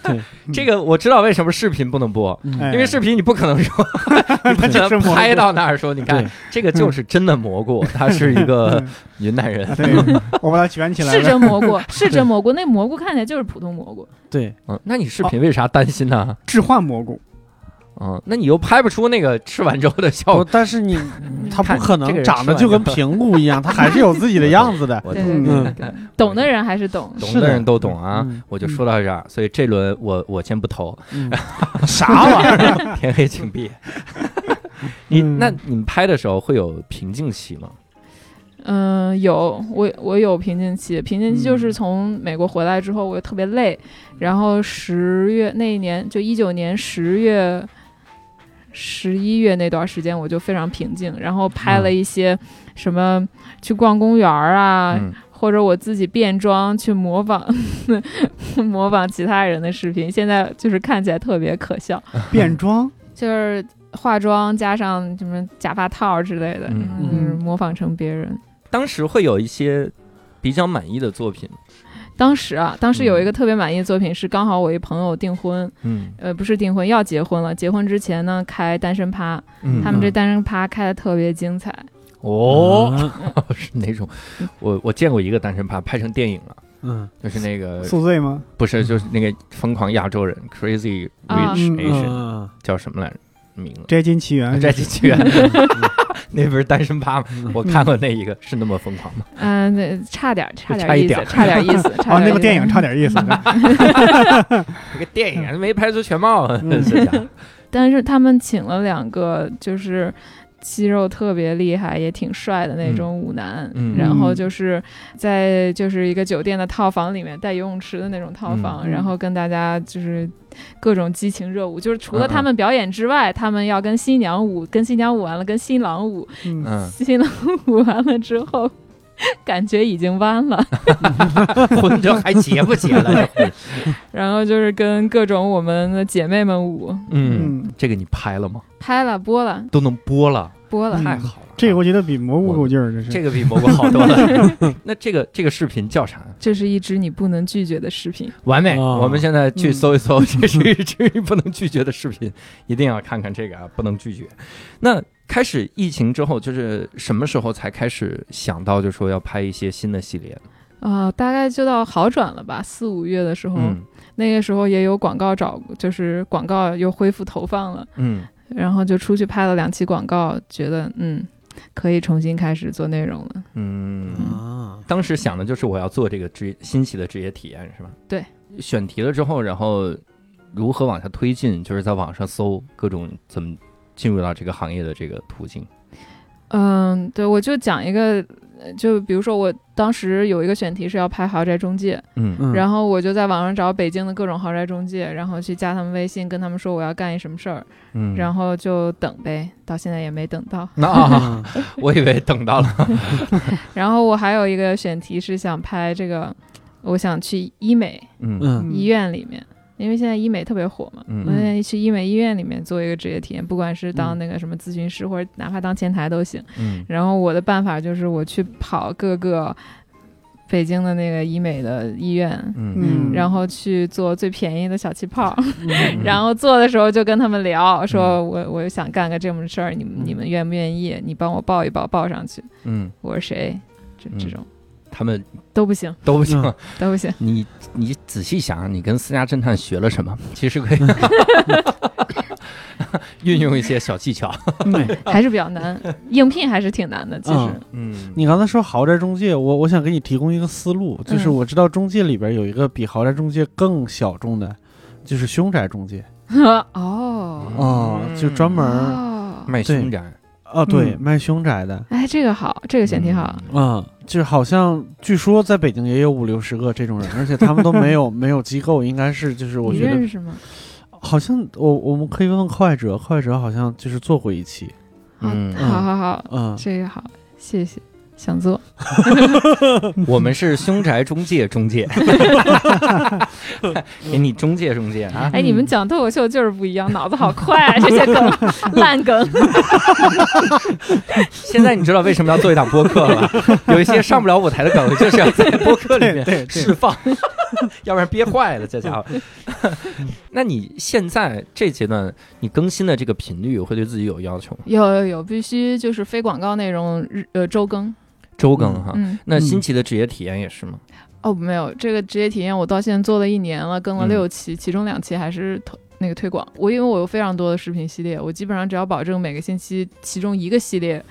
对，这个我知道为什么视频不能播，因为视频你不可能说，你不可能拍到那儿说，你看这个就是真的蘑菇，他是一个云南人。我把它卷起来是。真蘑菇，是真蘑菇。那蘑菇看起来就是普通蘑菇，对，嗯，那你视频为啥担心呢？置换蘑菇，嗯，那你又拍不出那个吃完之后的效，果。但是你 他不可能长得就跟 平菇一样，他还是有自己的样子的。我对对嗯懂的人还是懂。懂的人都懂啊嗯，我就说到这儿，所以这轮我我先不投，嗯啥玩意儿？天黑请闭。你嗯那你们拍的时候会有瓶颈期吗？嗯，有我我有瓶颈期，瓶颈期就嗯是从美国回来之后，我又特别累，然后十月那一年就一九年十月。十一月那段时间我就非常平静，然后拍了一些什么去逛公园儿啊，嗯。或者我自己变装去模仿 模仿其他人的视频，现在就是看起来特别可笑，变装，就是化妆加上什么假发套之类的，嗯。就是模仿成别人。当时会有一些比较满意的作品，当时啊，当时有一个特别满意的作品是，刚好我一朋友订婚，嗯呃，不是订婚，要结婚了。结婚之前呢，开单身趴，嗯他们这单身趴开的特别精彩，哦，嗯 是哪种？我我见过一个单身趴拍成电影了，嗯就是那个宿醉吗？不是就是那个疯狂亚洲人 Crazy 啊 Rich 嗯 Asian 嗯叫什么来着？名字？摘金奇缘，摘金奇缘，那不是单身趴吗？我看过那一个，是那么疯狂吗？嗯，那差点儿，差点差一点差点儿意思。差啊，点意思那个电影差点意思。那个电影没拍出全貌，但是他们请了两个就是肌肉特别厉害，也挺帅的那种舞男，嗯。然后就是在就是一个酒店的套房里面带游泳池的那种套房，嗯然后跟大家就是各种激情热舞，就是除了他们表演之外，他们要跟新娘舞，跟新娘舞完了，跟新郎舞，新郎舞完了之后。感觉已经弯了，婚就还结不结了？然后就是跟各种我们的姐妹们舞，嗯，嗯，这个你拍了吗？拍了播了。都能播了，播了，太好了。这个我觉得比蘑菇够劲儿，这是。这个比蘑菇好多了。那这个这个视频叫啥？这是一支你不能拒绝的视频。完美！哦我们现在去嗯搜一搜，这是一支不能拒绝的视频，一定要看看这个啊，不能拒绝。那开始疫情之后，就是什么时候才开始想到，就说要拍一些新的系列呢？啊、大概就到好转了吧，四五月的时候，嗯那个时候也有广告找，就是广告又恢复投放了，嗯然后就出去拍了两期广告，觉得嗯，可以重新开始做内容了。嗯。啊，当时想的就是我要做这个职业新奇的职业体验，是吧？对。选题了之后，然后如何往下推进？就是在网上搜各种怎么进入到这个行业的这个途径。嗯，对，我就讲一个，呃就比如说我当时有一个选题是要拍豪宅中介，嗯嗯然后我就在网上找北京的各种豪宅中介，然后去加他们微信，跟他们说我要干一什么事儿，嗯然后就等呗，到现在也没等到。那啊，我以为等到了。然后我还有一个选题是想拍这个，我想去医美嗯嗯医院里面，因为现在医美特别火嘛，嗯我现在去医美医院里面做一个职业体验，不管是当嗯那个什么咨询师，或者哪怕当前台都行。嗯然后我的办法就是我去跑各个北京的那个医美的医院。然后去做最便宜的小气泡，嗯 然后做的时候就跟他们聊，说我我想干个这么事儿，你们你们愿不愿意？你帮我报一报，报上去。嗯，我是谁？这嗯这种他们都不行，都不行。嗯都不行。你你仔细想，你跟私家侦探学了什么？其实可以 运用一些小技巧。还是比较难，应聘还是挺难的。其实，嗯嗯你刚才说豪宅中介，我我想给你提供一个思路，就是嗯我知道中介里边有一个比豪宅中介更小众的，就是凶宅中介 哦哦，就专门卖凶宅，哦，对，嗯卖凶宅的，哎，这个好，这个选题好。嗯，就是好像据说在北京也有五六十个这种人，而且他们都没有 没有机构，应该是就是我你觉得认识吗？好像我我们可以问问寇爱哲，寇爱哲好像就是做过一期，好，嗯好好好，嗯，这个好，谢谢。想做，我们是凶宅中介，中介，给 你中介中介啊。哎，你们讲脱口秀就是不一样，脑子好快啊，这些梗烂梗。现在你知道为什么要做一档播客了吧？有一些上不了舞台的梗，就是要在播客里面对对对释放，要不然憋坏了，这家伙。那你现在这阶段，你更新的这个频率会对自己有要求吗？有有有，必须就是非广告内容日呃周更。周更哈。嗯，那新奇的职业体验也是吗？哦，没有，这个职业体验我到现在做了一年了，更了嗯六期，其中两期还是投那个推广。我因为我有非常多的视频系列，我基本上只要保证每个星期其中一个系列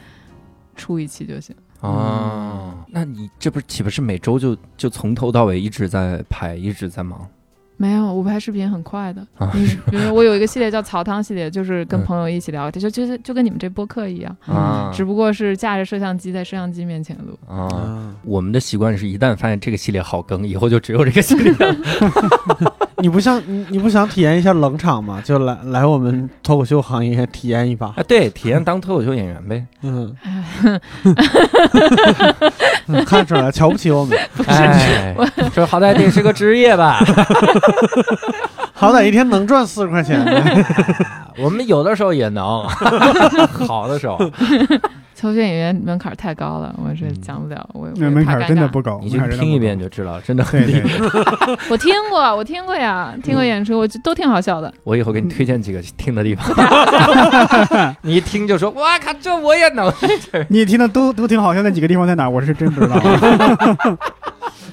出一期就行。哦，那你这不是岂不是每周就就从头到尾一直在拍，一直在忙？没有，我拍视频很快的。啊你比如说，我有一个系列叫草汤系列，就是跟嗯朋友一起聊，就就是就跟你们这播客一样，啊只不过是架着摄像机在摄像机面前录。啊！啊，我们的习惯是一旦发现这个系列好更，以后就只有这个系列了。你不想你你不想体验一下冷场吗？就来来我们脱口秀行业体验一把，啊，对，体验当脱口秀演员呗。嗯，嗯看出来瞧不起我们，哎，说好歹得是个职业吧。好歹一天能赚四十块钱。我们有的时候也能，好的时候，脱口秀演员门槛太高了，我是嗯讲不了，门槛真的不高，你就听一遍就知道，真的很对厉害。对，我听过，我听过呀，听过演出，我就都挺好笑的。我以后给你推荐几个听的地方。你一听就说，哇靠，这我也能。你听的都都挺好，笑那几个地方在哪？我是真不知道。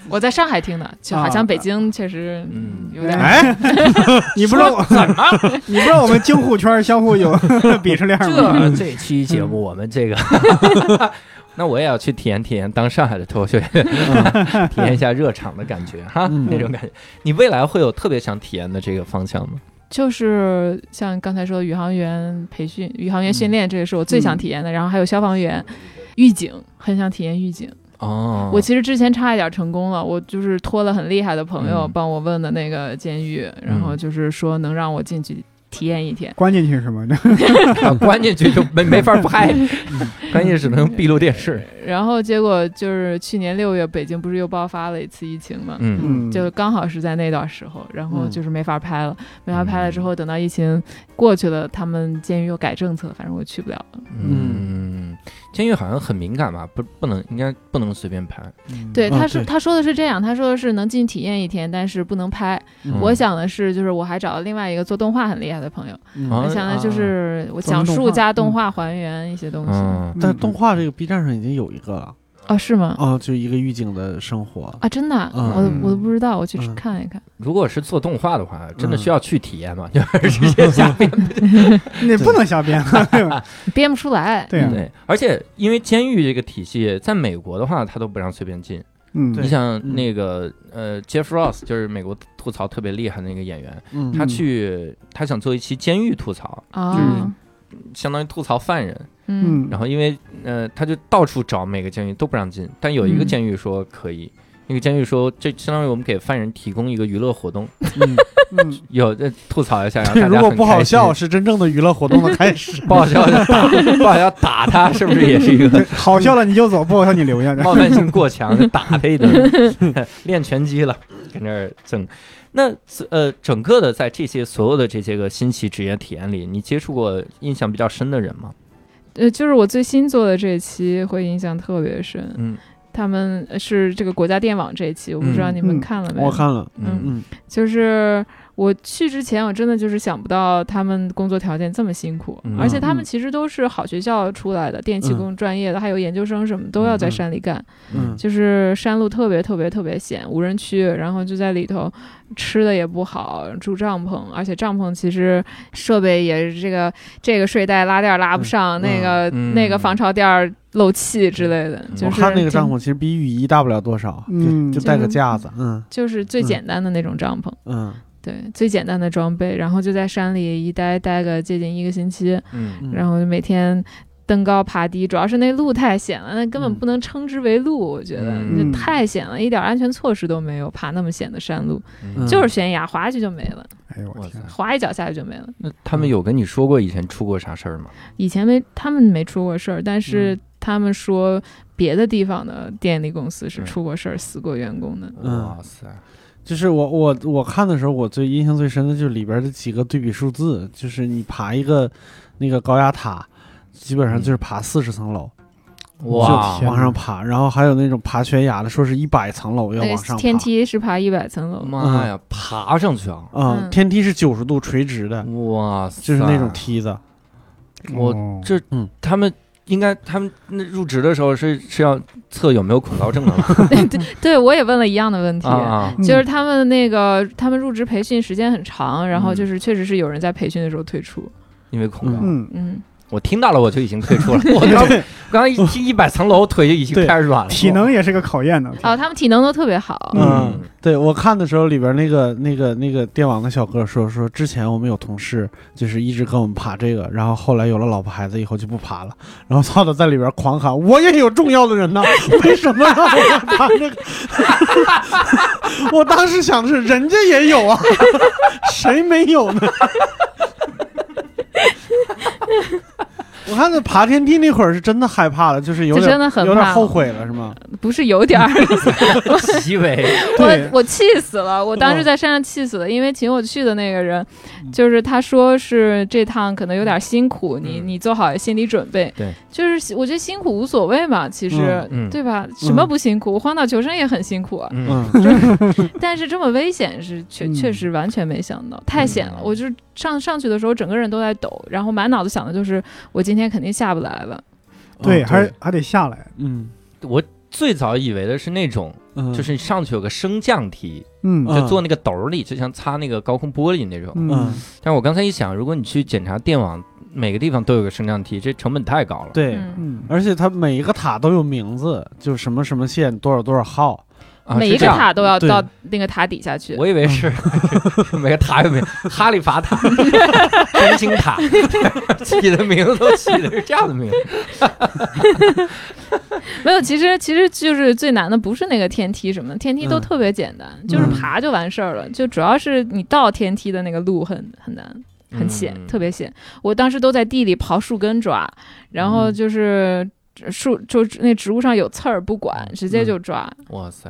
我在上海听的，就好像啊北京确实嗯有点。哎，你不知道我怎么？你不知道我们京沪圈相互有 鄙视链吗？这这期节目我们这个，那我也要去体验体验当上海的脱口秀演员，体验一下热场的感觉哈，嗯那种感觉。你未来会有特别想体验的这个方向吗？就是像刚才说的宇航员培训、宇航员训练，这个是我最想体验的。然后还有消防员、预警，很想体验预警。哦，我其实之前差一点成功了，我就是托了很厉害的朋友嗯。帮我问的那个监狱，然后就是说能让我进去体验一天。关进去是吗？啊关进去就没 没法拍，关键只能闭路电视。然后结果就是去年六月，北京不是又爆发了一次疫情嘛，嗯。嗯，就刚好是在那段时候，然后嗯。就是没法拍了，没法拍了之后，等到疫情过去了，他们监狱又改政策，反正我去不了了。嗯，监狱好像很敏感吧？不，不能，应该不能随便拍。对，嗯他说、对。他说的是这样，他说的是能进去体验一天，但是不能拍。嗯。我想的是，就是我还找了另外一个做动画很厉害的朋友，我想的就是我讲述加动嗯画还原一些东西。嗯但动画这个 B 站上已经有一个了哦，是吗？哦，就一个狱警的生活。啊，真的啊、嗯我都我都不知道，我去嗯看一看。如果是做动画的话，真的嗯需要去体验吗？就是直接 瞎编。你不能瞎编。编不出来。对而且因为监狱这个体系，在美国的话，他都不让随便进。嗯，你像嗯那个呃，Jeff Ross，就是美国吐槽特别厉害的那个演员，嗯他去他想做一期监狱吐槽，啊，相当于吐槽犯人。嗯嗯，然后因为呃，他就到处找每个监狱都不让进，但有一个嗯监狱说可以。那个监狱说，这相当于我们给犯人提供一个娱乐活动，嗯嗯，有这吐槽一下，让大家如果很开心不好笑，是真正的娱乐活动的开始。不好笑就打，不好笑打他，是不是也是一个 好笑了你就走，不好笑你留下。冒犯性过强，就打他一顿，练拳击了，跟这儿整。那呃，整个的在这些所有的这些个新奇职业体验里，你接触过印象比较深的人吗？呃，就是我最新做的这一期会印象特别深。嗯。他们是这个国家电网这一期，我不知道嗯。你们嗯。看了没？有？我看了，嗯嗯。就是我去之前，我真的就是想不到他们工作条件这么辛苦，嗯而且他们嗯。其实都是好学校出来的，电气嗯。工专业的，还有研究生什么都要在嗯山里干，嗯。就是山路特别特别特别险，无人区，然后就在里头吃的也不好，住帐篷，而且帐篷其实设备也是这个这个睡袋拉链拉不上，嗯那个、嗯。那个防潮垫儿漏气之类的，就是挺看那个帐篷其实比雨衣大不了多少，嗯。就就带个架子，嗯。就是最嗯。简单的那种帐篷。嗯对，最简单的装备，然后就在山里一待待个接近一个星期，嗯嗯然后就每天登高爬低，主要是那路太险了，那根本嗯不能称之为路，我觉得嗯那太险了，一点安全措施都没有，爬那么险的山路，嗯就是悬崖，滑下去就没了，哎呦我天，滑一脚下去就没了。那他们有跟你说过以前出过啥事儿吗？以前没他们没出过事儿，但是嗯他们说别的地方的电力公司是嗯出过事儿，死过员工的。嗯哇塞，就是我我我看的时候，我最印象最深的就是里边的几个对比数字，就是你爬一个那个高压塔，基本上就是爬四十层楼，哇就往上爬，然后还有那种爬悬崖的，说是一百层楼要往上爬。天梯是爬一百层楼，妈呀，爬上去啊！啊、嗯天梯是九十度垂直的，哇，就是那种梯子。我哦这嗯他们应该他们那入职的时候是是要测有没有恐高症的吗？对对我也问了一样的问题。啊啊，嗯就是他们那个，他们入职培训时间很长，然后嗯就是确实是有人在培训的时候退出。因为恐高。嗯，嗯，我听到了，我就已经退出了。我刚刚刚一听一百层楼，腿就已经 开始软了。体能也是个考验呢。哦，他们体能都特别好。嗯，对我看的时候，里边那个那个那个电网的小哥说说，之前我们有同事就是一直跟我们爬这个，然后后来有了老婆孩子以后就不爬了，然后操的在里边狂喊，我也有重要的人呢，为什么让我爬这个？我当时想的是，人家也有啊，谁没有呢？我看那爬天梯那会儿是真的害怕了，就是有真的很有点怕后悔了，是吗？不是有点儿，极为我我气死了！我当时在山上气死了，因为请我去的那个人，就是他说是这趟可能有点辛苦，你嗯你做好心理准备。对，就是我觉得辛苦无所谓嘛，其实、对吧？什么不辛苦？荒岛求生也很辛苦啊，嗯嗯 但是这么危险是确嗯确实完全没想到，太险了。嗯我就是上上去的时候，整个人都在抖，然后满脑子想的就是我今天肯定下不来了。对，哦还还得下来，嗯。我最早以为的是那种，嗯，就是你上去有个升降梯，嗯。嗯。就坐那个斗儿里，就像擦那个高空玻璃那种。嗯。嗯，但是我刚才一想，如果你去检查电网，每个地方都有个升降梯，这成本太高了。对。而且它每一个塔都有名字，就什么什么线多少多少号，啊，每一个塔都要到那个塔底下去。我以为是 每个塔有没有 哈利法塔、中心塔，起的名字都起的是这样的名字。没有，其实其实就是最难的不是那个天梯什么，天梯都嗯。特别简单，就是嗯。爬就完事儿了。就主要是你到天梯的那个路很很难，很险，嗯。特别险。我当时都在地里刨树根抓，然后嗯。就是树就那植物上有刺儿不管，直接嗯。就抓，哇塞，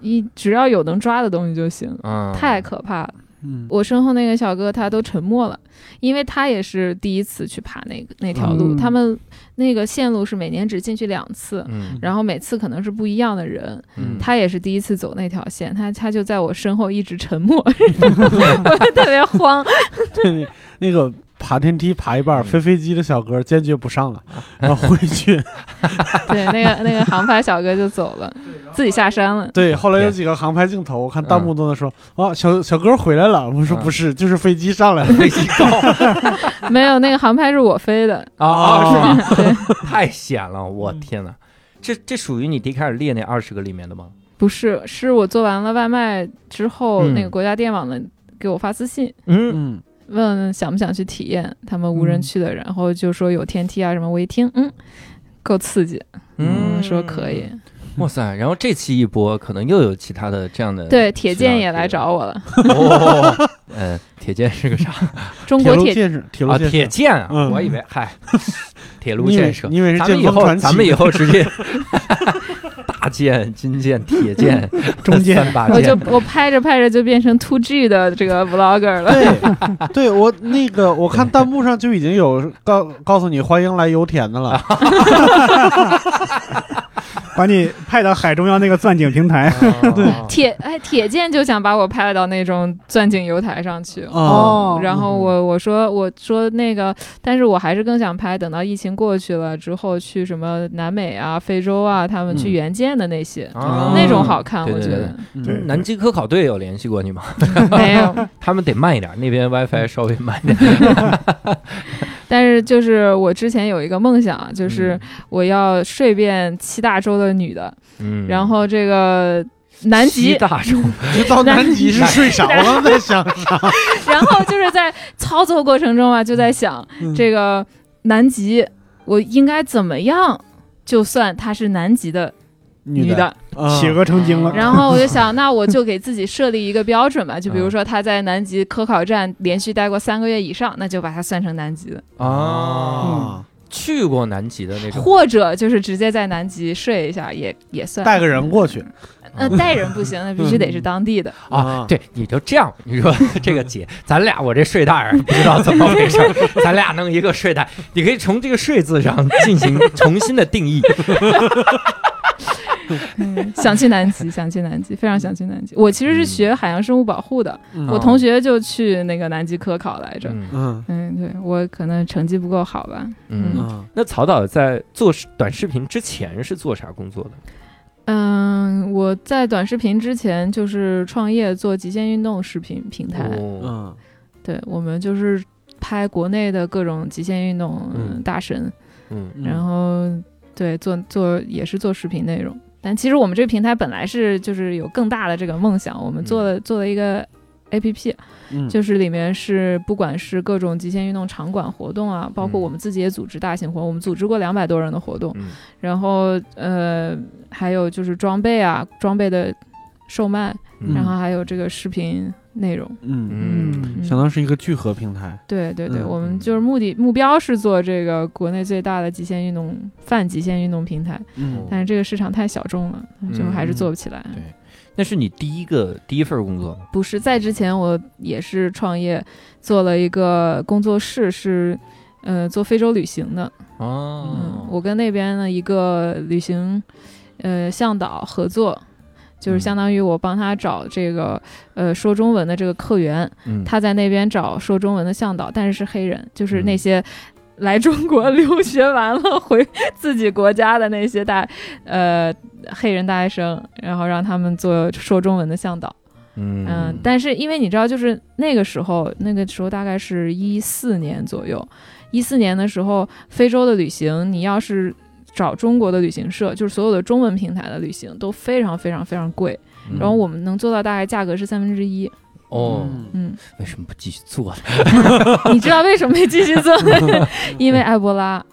一只要有能抓的东西就行。嗯，太可怕了！嗯我身后那个小哥他都沉默了，因为他也是第一次去爬那个那条路，嗯他们那个线路是每年只进去两次，嗯然后每次可能是不一样的人，嗯，他也是第一次走那条线，他他就在我身后一直沉默，我 特别慌。对，那个爬天梯爬一半，嗯飞飞机的小哥坚决不上了，然后回去。对，那个那个航拍小哥就走了，自己下山了。对，后来有几个航拍镜头，我看弹幕都在说：“啊，小小哥回来了。”我说：“嗯不是，就是飞机上来了。飞机高没有，那个航拍是我飞的。啊啊，是吗？太险了，我天哪！这这属于你第一开始列那二十个里面的吗？不是，是我做完了外卖之后，嗯那个国家电网的给我发私信。嗯嗯问想不想去体验他们无人嗯。区的，然后就说有天梯啊什么，我一听，嗯，够刺激，嗯，说可以，哇塞！然后这期一播，可能又有其他的这样的对，铁剑也来找我了，哦，嗯，铁剑是个啥 中国铁路建设，铁路铁剑啊，嗯我以为嗨，铁路建设你。以为是咱们以后？咱们以 后直接大剑、金剑、铁剑、中剑三把我就，我拍着拍着就变成 to G 的这个 vlogger 了，对，对我那个我看弹幕上就已经有告告诉你欢迎来油田的了。把你派到海中央那个钻井平台，对。铁哎铁剑就想把我派到那种钻井油台上去。哦。然后我我说我说那个，但是我还是更想拍，等到疫情过去了之后，去什么南美啊、非洲啊，他们去嗯。援建的那些，啊那种好看，我觉得南极科考队有联系过你吗？没有。他们得慢一点，那边 WiFi 稍微慢一点。但是就是我之前有一个梦想，就是我要睡遍七大洲的女的，嗯，然后这个南极，大洲，就到南极是睡着了在想啥？然后就是在操作过程中啊，就在想嗯。这个南极，我应该怎么样，就算它是南极的女的，企鹅成精了。然后我就想，那我就给自己设立一个标准吧，就比如说她在南极科考站连续待过三个月以上，那就把她算成南极。的，啊，去过南极的那种，或者就是直接在南极睡一下也也算。带个人过去。那，带人不行，那必须得是当地的。啊，对，你就这样，你说这个姐，咱俩我这睡袋儿不知道怎么回事，咱俩弄一个睡袋，你可以从这个“睡”字上进行重新的定义。嗯，想去南极，想去南极，非常想去南极。我其实是学海洋生物保护的，嗯。我同学就去那个南极科考来着。嗯。对我可能成绩不够好吧。嗯，嗯。那曹导在做短视频之前是做啥工作的？嗯，我在短视频之前就是创业做极限运动视频平台。哦，嗯。对，我们就是拍国内的各种极限运动、嗯。嗯、大神，嗯嗯。然后对做做也是做视频内容。但其实我们这个平台本来是就是有更大的这个梦想，我们做了、做了一个 A P P，嗯。就是里面是不管是各种极限运动场馆活动啊，包括嗯。我们自己也组织大型活动，我们组织过两百多人的活动，嗯。然后呃还有就是装备啊，装备的售卖，嗯。然后还有这个视频内容。嗯，嗯嗯相当是一个聚合平台。对对对，嗯我们就是目的目标是做这个国内最大的极限运动泛极限运动平台，嗯但是这个市场太小众了，最后还是做不起来。对，那是你第一个第一份工作吗？不是在之前我也是创业，做了一个工作室，是呃做非洲旅行的。嗯，哦，我跟那边的一个旅行呃向导合作。就是相当于我帮他找这个，呃，说中文的这个客源，嗯。他在那边找说中文的向导，但是是黑人，就是那嗯。些来中国留学完了回自己国家的那些大呃黑人大学生，然后让他们做说中文的向导。嗯。嗯，但是因为你知道，就是那个时候，那个时候大概是一四年左右，一四年的时候，非洲的旅行，你要是找中国的旅行社，就是所有的中文平台的旅行都非常非常非常贵，嗯然后我们能做到大概价格是三分之一。哦，嗯，为什么不继续做呢？你知道为什么没继续做？因为埃博拉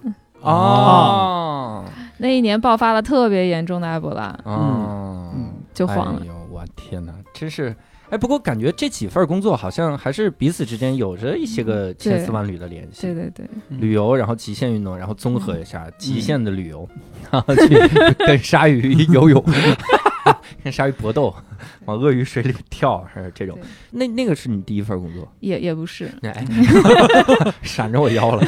哦那一年爆发了特别严重的埃博拉，哦，嗯就黄了哎。呦，我天哪，真是。哎，不过感觉这几份工作好像还是彼此之间有着一些个千丝万缕的联系。对对对，旅游，然后极限运动，然后综合一下极限的旅游，嗯 然后去 跟鲨鱼游泳，跟鲨鱼搏斗，往鳄鱼水里跳，是这种。那那个是你第一份工作？也也不是，哎，闪着我腰了。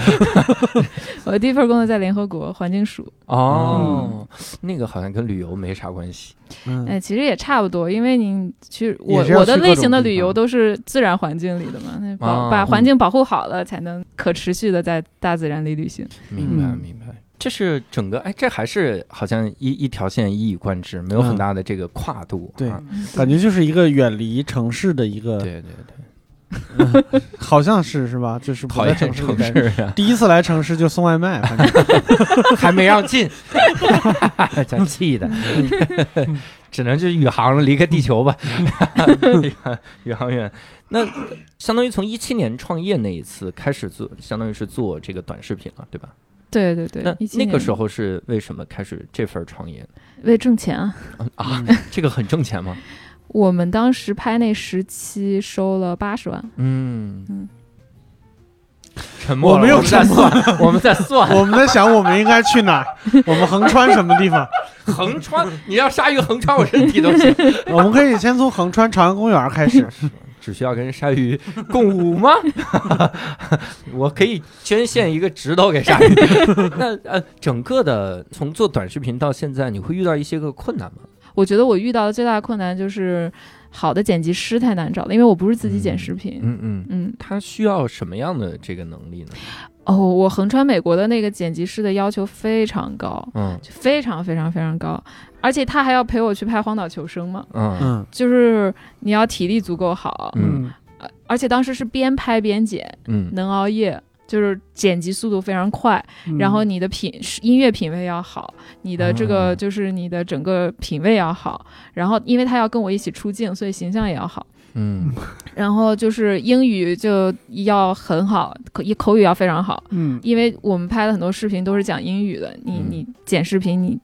我的第一份工作在联合国环境署，哦，那个好像跟旅游没啥关系。嗯哎，其实也差不多，因为你去我我的类型的旅游都是自然环境里的嘛，那保啊把环境保护好了，才能可持续的在大自然里旅行。明白，嗯明白。这是整个哎，这还是好像一一条线一以贯之，没有很嗯大的这个跨度。对啊感觉就是一个远离城市的一个，对对对，好像是是吧？就是不在讨厌城城市里待。市啊，第一次来城市就送外卖，反正 还没让进，真气的，只能就是宇航了，离开地球吧，宇航员。那相当于从一七年创业那一次开始做，相当于是做这个短视频了，对吧？对对对那，那个时候是为什么开始这份创业呢？为挣钱啊，啊，这个很挣钱吗？我们当时拍那十期收了八十万，嗯嗯沉默了，我们在沉默算，我们在算。我们在想我们应该去哪儿，我们横穿什么地方？横穿，你要杀一个横穿我身体都行，我们可以先从横穿朝阳公园开始。只需要跟鲨鱼共舞吗？我可以捐献一个指头给鲨鱼。那呃，整个的从做短视频到现在，你会遇到一些个困难吗？我觉得我遇到的最大的困难就是好的剪辑师太难找了，因为我不是自己剪视频。嗯嗯，嗯，他需要什么样的这个能力呢？哦，我横穿美国的那个剪辑师的要求非常高，嗯。就非常非常非常高，而且他还要陪我去拍《荒岛求生》嘛，嗯。嗯。就是你要体力足够好，嗯。呃而且当时是边拍边剪，嗯。能熬夜。就是剪辑速度非常快，嗯。然后你的品音乐品味要好，你的这哦个就是你的整个品味要好，然后因为他要跟我一起出镜，所以形象也要好，嗯。然后就是英语就要很好，口口语要非常好，嗯。因为我们拍的很多视频都是讲英语的，你嗯。你剪视频你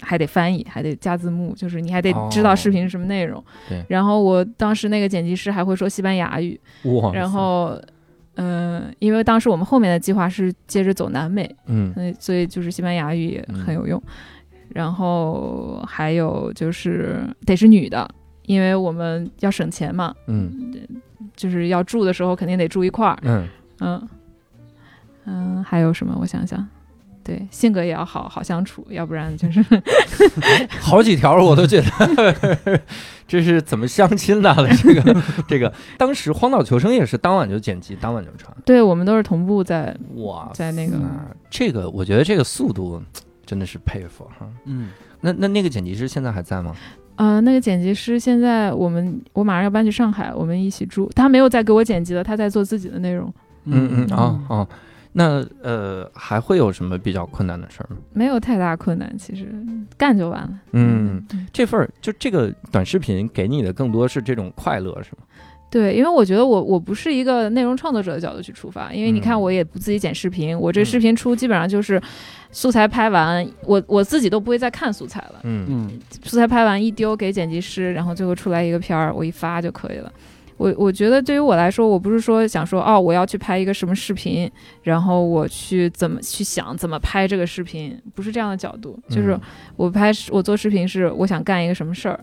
还得翻译，还得加字幕，就是你还得知道视频是什么内容。对。然后我当时那个剪辑师还会说西班牙语，哇，然后。嗯、因为当时我们后面的计划是接着走南美，嗯。嗯，所以就是西班牙语也很有用。然后还有就是得是女的，因为我们要省钱嘛，嗯就是要住的时候肯定得住一块儿。嗯嗯嗯，还有什么？我想想，对，性格也要好好相处，要不然就是 好几条我都觉得 这是怎么相亲的了？这个这个，当时《荒岛求生》也是当晚就剪辑，当晚就传。对我们都是同步在哇在那个啊，这个我觉得这个速度真的是佩服哈。嗯，那那那个剪辑师现在还在吗？呃，那个剪辑师现在我们我马上要搬去上海，我们一起住。他没有再给我剪辑了，他在做自己的内容，嗯嗯哦哦，那呃还会有什么比较困难的事儿吗？没有太大困难，其实干就完了。嗯，这份儿就这个短视频给你的更多是这种快乐是吗？对，因为我觉得我我不是一个内容创作者的角度去出发，因为你看嗯。我也不自己剪视频，我这嗯。视频出基本上就是素材拍完，我我自己都不会再看素材了，嗯。嗯。素材拍完一丢给剪辑师，然后最后出来一个片儿，我一发就可以了。我我觉得对于我来说，我不是说想说哦，我要去拍一个什么视频，然后我去怎么去想怎么拍这个视频，不是这样的角度。就是我拍我做视频是我想干一个什么事儿，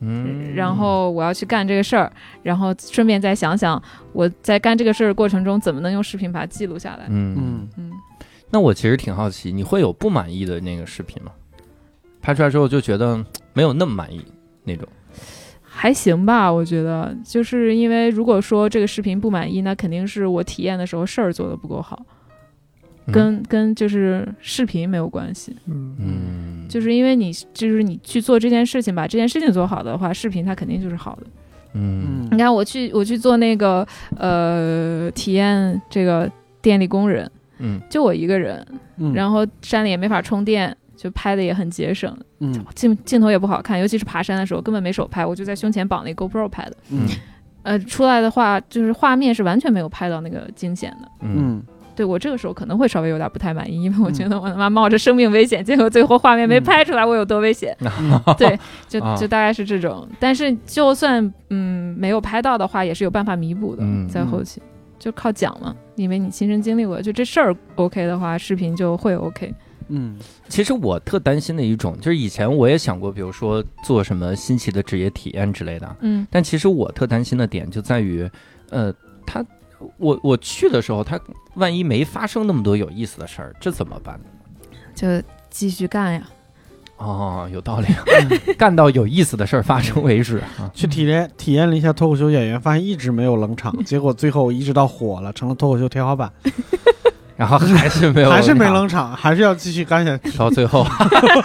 嗯，然后我要去干这个事儿，然后顺便再想想我在干这个事儿过程中怎么能用视频把它记录下来。嗯嗯嗯，那我其实挺好奇，你会有不满意的那个视频吗？拍出来之后就觉得没有那么满意那种。还行吧，我觉得，就是因为如果说这个视频不满意，那肯定是我体验的时候事儿做的不够好，嗯。跟跟就是视频没有关系。嗯。嗯，就是因为你就是你去做这件事情，把这件事情做好的话，视频它肯定就是好的。嗯。你看我去我去做那个呃体验这个电力工人，嗯。就我一个人，嗯，然后山里也没法充电，就拍的也很节省，嗯。镜镜头也不好看，尤其是爬山的时候根本没手拍，我就在胸前绑了一个 GoPro 拍的。嗯。呃，出来的话就是画面是完全没有拍到那个惊险的。嗯。嗯对我这个时候可能会稍微有点不太满意，因为我觉得我他妈冒着生命危险，结果最后画面没拍出来，我有多危险。对，就 啊。就大概是这种。但是就算嗯没有拍到的话，也是有办法弥补的，嗯在后期就靠讲嘛，因为你亲身经历过，就这事儿 OK 的话，视频就会 OK。嗯。其实我特担心的一种，就是以前我也想过，比如说做什么新奇的职业体验之类的，嗯。但其实我特担心的点就在于，呃，他我我去的时候，他万一没发生那么多有意思的事儿，这怎么办呢？就继续干呀。哦，有道理，干到有意思的事儿发生为止啊。去体验体验了一下脱口秀演员，发现一直没有冷场，结果最后一直到火了，成了脱口秀天花板，然后还是 没有，还是没，冷场，还是要继续干下去。到最后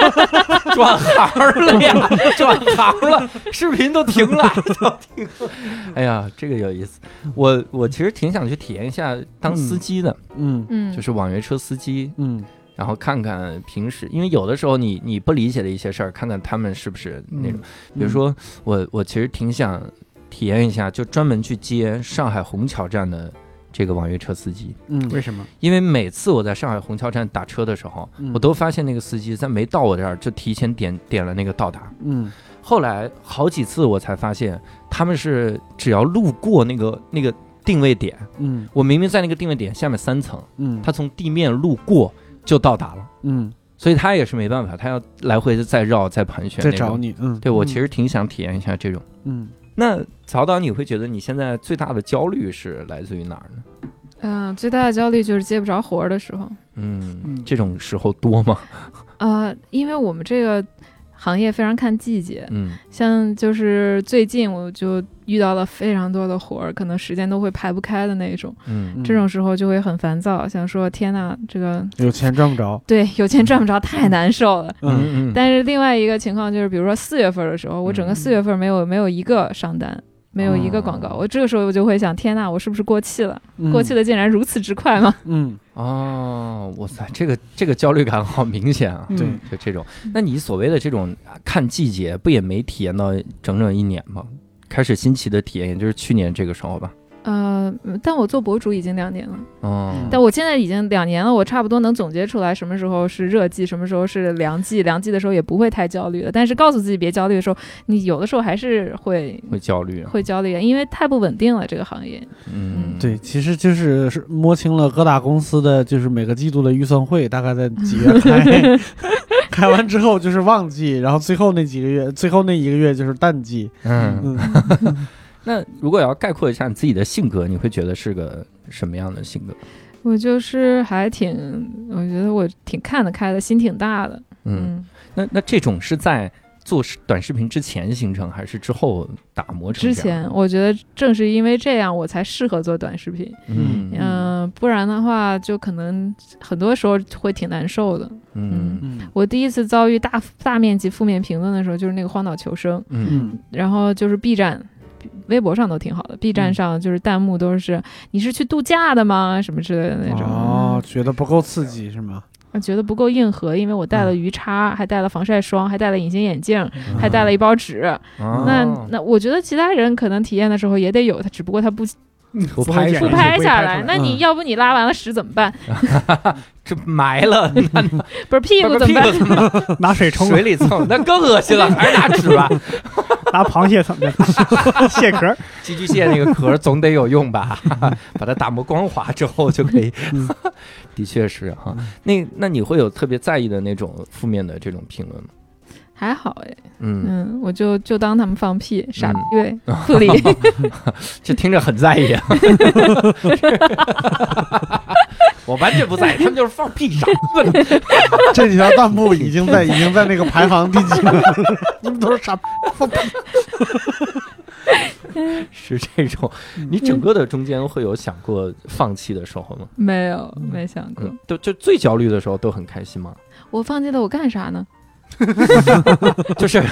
转行了呀，转行了，视频都停了，都停了。哎呀，这个有意思。我我其实挺想去体验一下当司机的，嗯嗯，就是网约车司机，嗯然后看看平时，因为有的时候你你不理解的一些事儿，看看他们是不是那种，比如说我我其实挺想体验一下，就专门去接上海虹桥站的这个网约车司机，嗯为什么？因为每次我在上海虹桥站打车的时候，嗯我都发现那个司机在没到我这儿就提前点点了那个到达，嗯后来好几次我才发现他们是只要路过那个那个定位点，嗯我明明在那个定位点下面三层，嗯他从地面路过就到达了。嗯所以他也是没办法，他要来回的再绕再盘旋。再找。你，嗯，对我其实挺想体验一下这种。嗯那曹导，你会觉得你现在最大的焦虑是来自于哪儿呢？嗯、最大的焦虑就是接不着活儿的时候。嗯，嗯这种时候多吗？呃，因为我们这个行业非常看季节，嗯。像就是最近我就遇到了非常多的活儿，可能时间都会排不开的那种，嗯。这种时候就会很烦躁，想说天呐，这个有钱赚不着，对有钱赚不着太难受了。嗯嗯。但是另外一个情况就是，比如说四月份的时候，我整个嗯。四月份没有没有一个上单。没有一个广告，哦我这个时候我就会想，天呐，我是不是过气了？嗯过气的竟然如此之快吗？嗯哦，哇塞，这个这个焦虑感好明显啊！嗯对就这种，那你所谓的这种看季节，不也没体验到整整一年吗？开始新奇的体验，也就是去年这个时候吧。呃，但我做博主已经两年了，哦，但我现在已经两年了，我差不多能总结出来什么时候是热季，什么时候是凉季。凉季的时候也不会太焦虑了，但是告诉自己别焦虑的时候，你有的时候还是会会焦虑啊。会焦虑，因为太不稳定了这个行业。嗯，对，其实就是是摸清了各大公司的就是每个季度的预算会大概在几月开，开完之后就是旺季，然后最后那几个月，最后那一个月就是淡季。嗯，嗯那如果要概括一下你自己的性格，你会觉得是个什么样的性格？我就是还挺，我觉得我挺看得开的，心挺大的。嗯，嗯，那那这种是在做视短视频之前形成，还是之后打磨成这之？前我觉得正是因为这样，我才适合做短视频。嗯嗯、不然的话，就可能很多时候会挺难受的。嗯嗯我第一次遭遇大大面积负面评论的时候，就是那个荒岛求生，嗯嗯然后就是 B 站。微博上都挺好的，B 站嗯。上就是弹幕都是“你是去度假的吗”什么之类的那种，哦，觉得不够刺激是吗？啊觉得不够硬核，因为我带了嗯。鱼叉，还带了防晒霜，还带了隐形眼镜，还带嗯了一包纸。哦那那我觉得其他人可能体验的时候也得有，他只不过他不不拍不拍下来，那你要不你拉完了屎怎么办？这埋了，那不是屁股怎么办？怎么办？拿水冲，水里蹭，那更恶心了，还是拿纸吧。拿螃蟹蹭的蟹壳，寄居蟹那个壳总得有用吧？把它打磨光滑之后就可以。的确是哈，那那你会有特别在意的那种负面的这种评论吗？还好哎，嗯，嗯，我就就当他们放屁，傻逼 不理。这听着很在意。啊。我完全不在意，他们就是放屁傻逼。这几条弹幕已经在已经在那个排行第几了？你们都是傻放屁。是这种，你整个的中间会有想过放弃的时候吗？没有，没想过。嗯，都就最焦虑的时候都很开心吗？我放弃了，我干啥呢？就是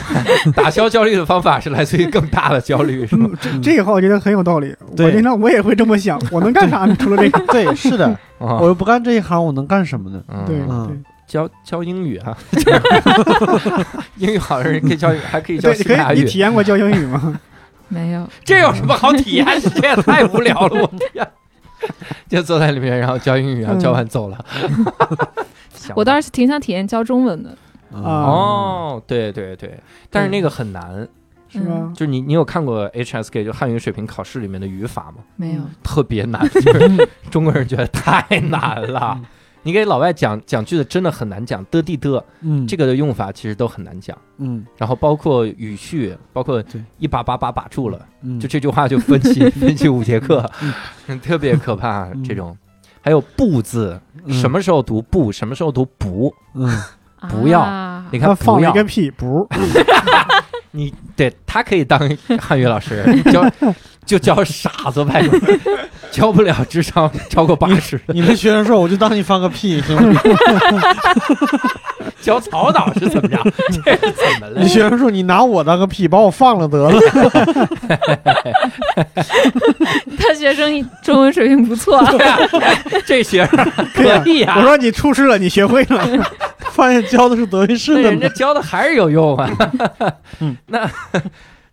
打消焦虑的方法是来自于更大的焦虑，是吗？嗯，这这个话我觉得很有道理。我对经常我也会这么想，我能干啥呢？除了这个，对，是的，啊我又不干这一行，我能干什么呢？嗯对嗯对教教英语啊，英语好的人可以教，还可以教对，可以，你西班牙语，体验过教英语吗？没有。这有什么好体验？这也太无聊了，我天！就坐在里面，然后教英语，然后教完走了。想我倒是挺想体验教中文的，哦，对对对，但是那个很难，是吗？就是你你有看过 HSK 就汉语水平考试里面的语法吗？没有。特别难，就是中国人觉得太难了。你给老外讲讲句子真的很难讲，的地的嗯，这个的用法其实都很难讲。嗯。然后包括语序，包括一把把把把住了，嗯，就这句话就分析 分析五节课，特别可怕。嗯。这种。还有不字，嗯。什么时候读不，什么时候读不？嗯不要啊。你看放不要。了一个屁，不，你对他可以当汉语老师，教就教傻子呗，教不了智商超过八十，你们学生说我就当你放个屁行吗？教曹导是怎么样？这是怎么了你？学生说你拿我当个屁，把我放了得了。他学生中文水平不错，这学生可以啊我，说你出师了，你学会了，发现教的是德云社的人家教的还是有用啊。嗯，那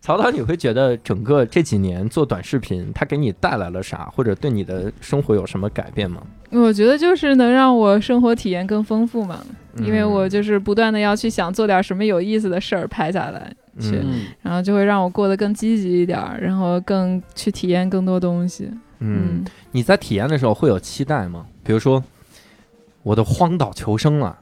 曹导，你会觉得整个这几年做短视频，它给你带来了啥，或者对你的生活有什么改变吗？我觉得就是能让我生活体验更丰富嘛，因为我嗯就是不断的要去想做点什么有意思的事儿拍下来，去嗯然后就会让我过得更积极一点，然后更去体验更多东西。嗯，你在体验的时候会有期待吗？比如说我的荒岛求生啊，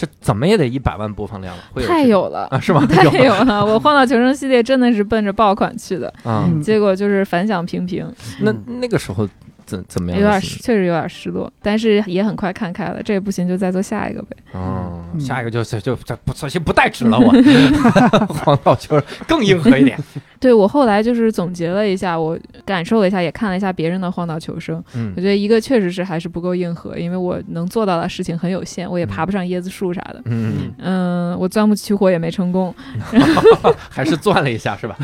这怎么也得一百万播放量了，会有太有了。啊？是吗？太有了！我《荒岛求生》系列真的是奔着爆款去的，啊。嗯结果就是反响平平，那那个时候怎怎么样有点？确实有点失落，但是也很快看开了。这也不行就再做下一个呗。哦，嗯下一个就是就这不索性不带纸了，我 黄道球更硬核一点。对我后来就是总结了一下，我感受了一下，也看了一下别人的《荒岛求生》，嗯我觉得一个确实是还是不够硬核，因为我能做到的事情很有限，我也爬不上椰子树啥的。嗯，嗯，我钻木取火也没成功，还是钻了一下是吧？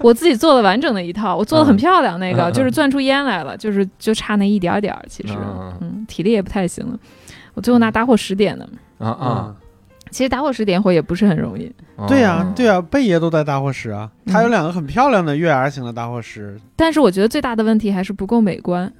我自己做了完整的一套，我做的很漂亮，那个、就是钻出烟来了，就是就差那一点儿点儿，其实，嗯嗯，体力也不太行了。我最后拿打火石点的，啊啊，其实打火石点火也不是很容易，哦对呀、对呀、贝爷都带打火石啊，嗯他有两个很漂亮的月牙形的打火石。但是我觉得最大的问题还是不够美观。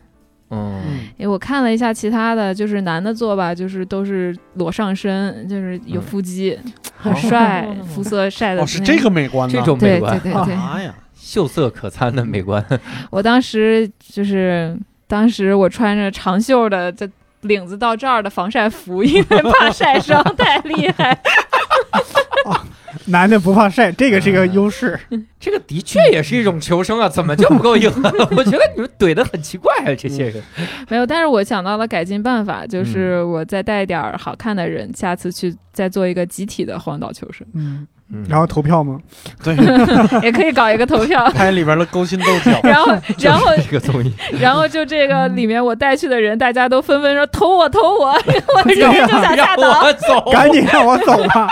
嗯因为我看了一下其他的，就是男的做吧，就是都是裸上身，就是有腹肌，很帅，肤色晒的。哦，是这个。美观呢。这种美对观对对对，妈呀！秀色可餐的美观，我当时就是当时我穿着长袖的，这领子到这儿的防晒服，因为怕晒伤太厉害。男的不怕晒，这个是个优势。这个的确也是一种求生啊，怎么就不够硬？我觉得你们怼的很奇怪啊，这些人。没有，但是我想到了改进办法，就是我再带点儿好看的人，下次去再做一个集体的荒岛求生，嗯，嗯然后投票吗？对，也可以搞一个投票。拍里边的勾心斗角。然后，然后，这个综艺，然后就这个里面我带去的人，大家都纷纷说投我，投我，我人就想下让岛。我走，赶紧让我走吧！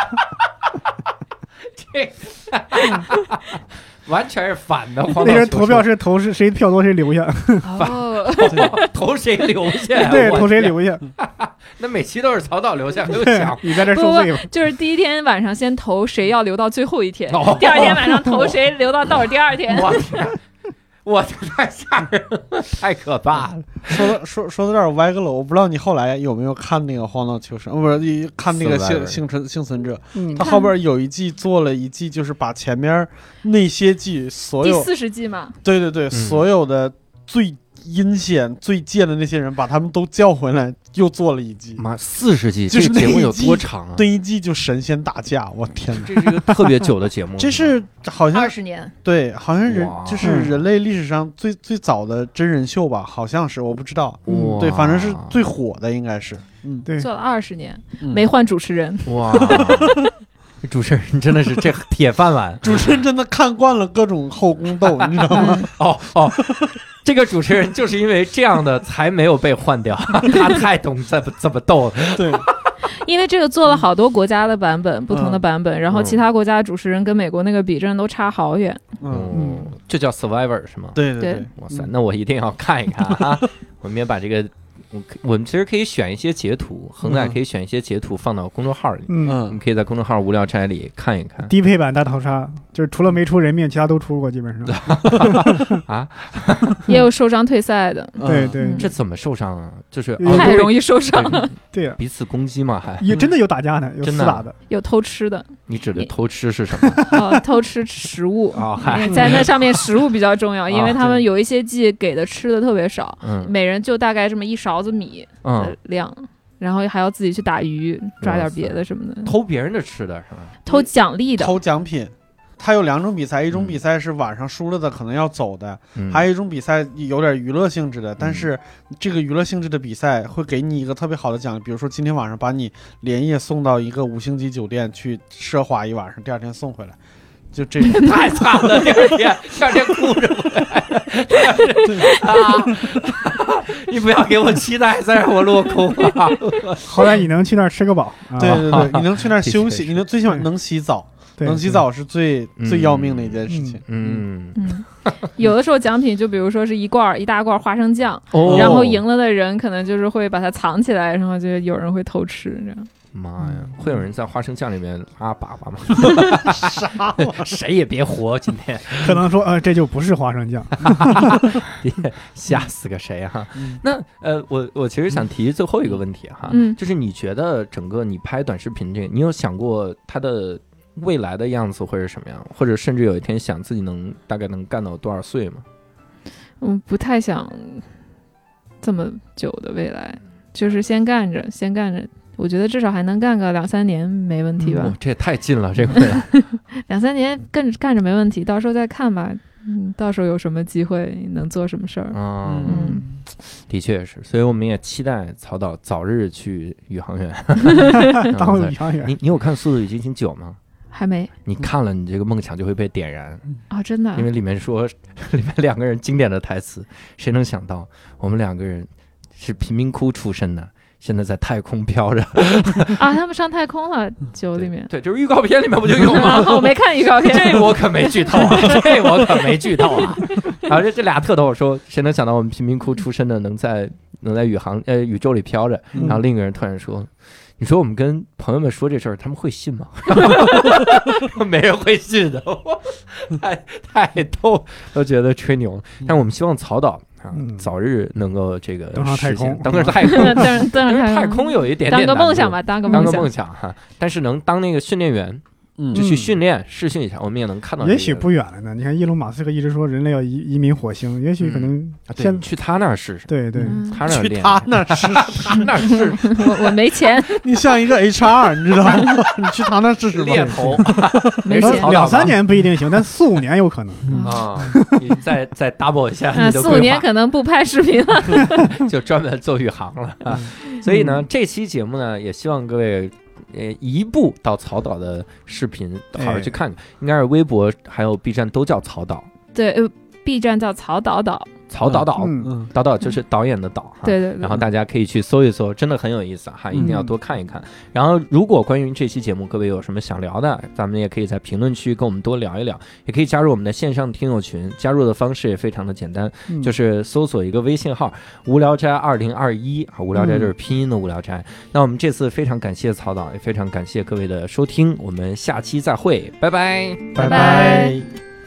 这完全是反的。那人投票是投是谁票多谁留下，哦，投谁留下？对，投谁留下。那每期都是曹导留下，没有。你在这不受罪吧？就是第一天晚上先投谁要留到最后一天，哦第二天晚上投谁留到倒数第二天。我天！我这太吓人了，太可怕了。说的说说到这儿歪个楼，我不知道你后来有没有看那个《荒岛求生》，呃不是你看那个幸幸存幸存者，嗯他后边有一季做了一季，就是把前面那些季所有第四十季嘛，对对对、嗯所有的最阴险、最贱的那些人，把他们都叫回来，又做了一季。妈，四十季，就是这个节目有那一季多长啊？那一季就神仙打架，我天哪！这是一个特别久的节目。这是好像二十年，对，好像人哇就是人类历史上最最早的真人秀吧，好像是，我不知道。哇对，反正是最火的，应该是。嗯，对，做了二十年，嗯没换主持人。哇，主持人真的是这铁饭碗主持人真的看惯了各种后宫斗，你知道吗？哦 哦。这个主持人就是因为这样的才没有被换掉，他太懂怎么怎么逗了。对，因为这个做了好多国家的版本，不同的版本，然后其他国家的主持人跟美国那个比，真的都差好远。嗯，嗯，这叫 Survivor 是吗？对对对对，哇塞，那我一定要看一看啊！我们也把这个，我可我们其实可以选一些截图，恒仔嗯可以选一些截图放到公众号里，嗯，我嗯们可以在公众号无聊斋里看一看低配版大逃杀，就是除了没出人命，其他都出过，基本上。啊。也有受伤退赛的，嗯对对嗯这怎么受伤啊？就是太容易易受伤了。对呀，彼此攻击嘛，还也真的有打架的，有真的啊厮打的。有偷吃的，你指的偷吃是什么？啊，偷吃食物。啊，嗨，在那上面食物比较重要，因为啊他们有一些季给的吃的特别少，嗯每人就大概这么一勺子米的嗯，量，然后还要自己去打鱼，抓点别的什么的，偷别人的吃的是吧？偷奖励的。偷奖品。它有两种比赛，一种比赛是晚上输了的可能要走的，嗯还有一种比赛有点娱乐性质的，但是这个娱乐性质的比赛会给你一个特别好的奖励，比如说今天晚上把你连夜送到一个五星级酒店去奢华一晚上，第二天送回来，就这种。太惨了，第二天第二天哭着回来，啊！你不要给我期待，再让我落空啊！好歹你能去那儿吃个饱。啊对对对，你能去那儿休息，你能最起码能洗澡，能洗澡是最嗯最要命的一件事情。嗯，嗯，有的时候奖品就比如说是一罐儿一大罐儿花生酱，哦然后赢了的人可能就是会把它藏起来，然后就有人会偷吃这样。妈呀，会有人在花生酱里面拉粑粑吗？啥？谁也别活，今天可能说，呃，这就不是花生酱。吓死个谁哈、嗯那呃，我我其实想提最后一个问题哈，嗯就是你觉得整个你拍短视频这个，你有想过它的未来的样子会是什么样，或者甚至有一天想自己能大概能干到多少岁吗？嗯，不太想这么久的未来，就是先干着，先干着。我觉得至少还能干个两三年没问题吧，哇，这也太近了，这个未来。两三年干干着没问题，到时候再看吧。嗯，到时候有什么机会能做什么事儿？嗯，嗯，的确是，所以我们也期待曹导早日去宇航员。当嗯宇航员，你你有看《速度与激情九》吗？还没你看了，你这个梦想就会被点燃，啊、真的啊因为里面说 里面两个人经典的台词，谁能想到我们两个人是贫民窟出身的，现在在太空飘着。啊，他们上太空了，酒里面。对，就是预告片里面不就有吗？啊我没看预告片。这我可没剧透啊，这我可没剧透啊。然后这这俩特逗，说谁能想到我们贫民窟出身的能在能在宇航呃宇宙里飘着？嗯然后另一个人突然说：“你说我们跟朋友们说这事儿，他们会信吗？”没人会信的，太太逗，都觉得吹牛。但我们希望曹导啊嗯早日能够这个登上太实现空 登上太空。登上因为太空有一点点当个梦想吧，当个梦想当个梦。想哈，但是能当那个训练员，嗯就去训练试训一下，我们也能看到。也许不远了呢。你看，伊隆马斯克一直说人类要移移民火星，也许可能啊对，现你去他那儿试试，对对，嗯他那儿练，他那试，他那儿试我我没钱，你像一个 HR，你知道吗？你去他那试试吧。猎头 没事两三年不一定行，但四五年有可能。啊，你再再 double 一下嗯，你的四五年，可能不拍视频了。就专门做宇航了。啊所以呢，这期节目呢，也希望各位。呃，移步到曹导的视频，好好去看看，应该是微博还有 B 站都叫曹导，对，呃，B 站叫曹导导，曹导导，嗯，嗯，导导就是导演的导哈。对对对。然后大家可以去搜一搜，真的很有意思哈，一定要多看一看。然后，如果关于这期节目各位有什么想聊的，咱们也可以在评论区跟我们多聊一聊，也可以加入我们的线上听友群。加入的方式也非常的简单，嗯就是搜索一个微信号“无聊斋二零二一”啊，无聊斋就是拼音的无聊斋。那我们这次非常感谢曹导，也非常感谢各位的收听，我们下期再会，拜拜。拜拜拜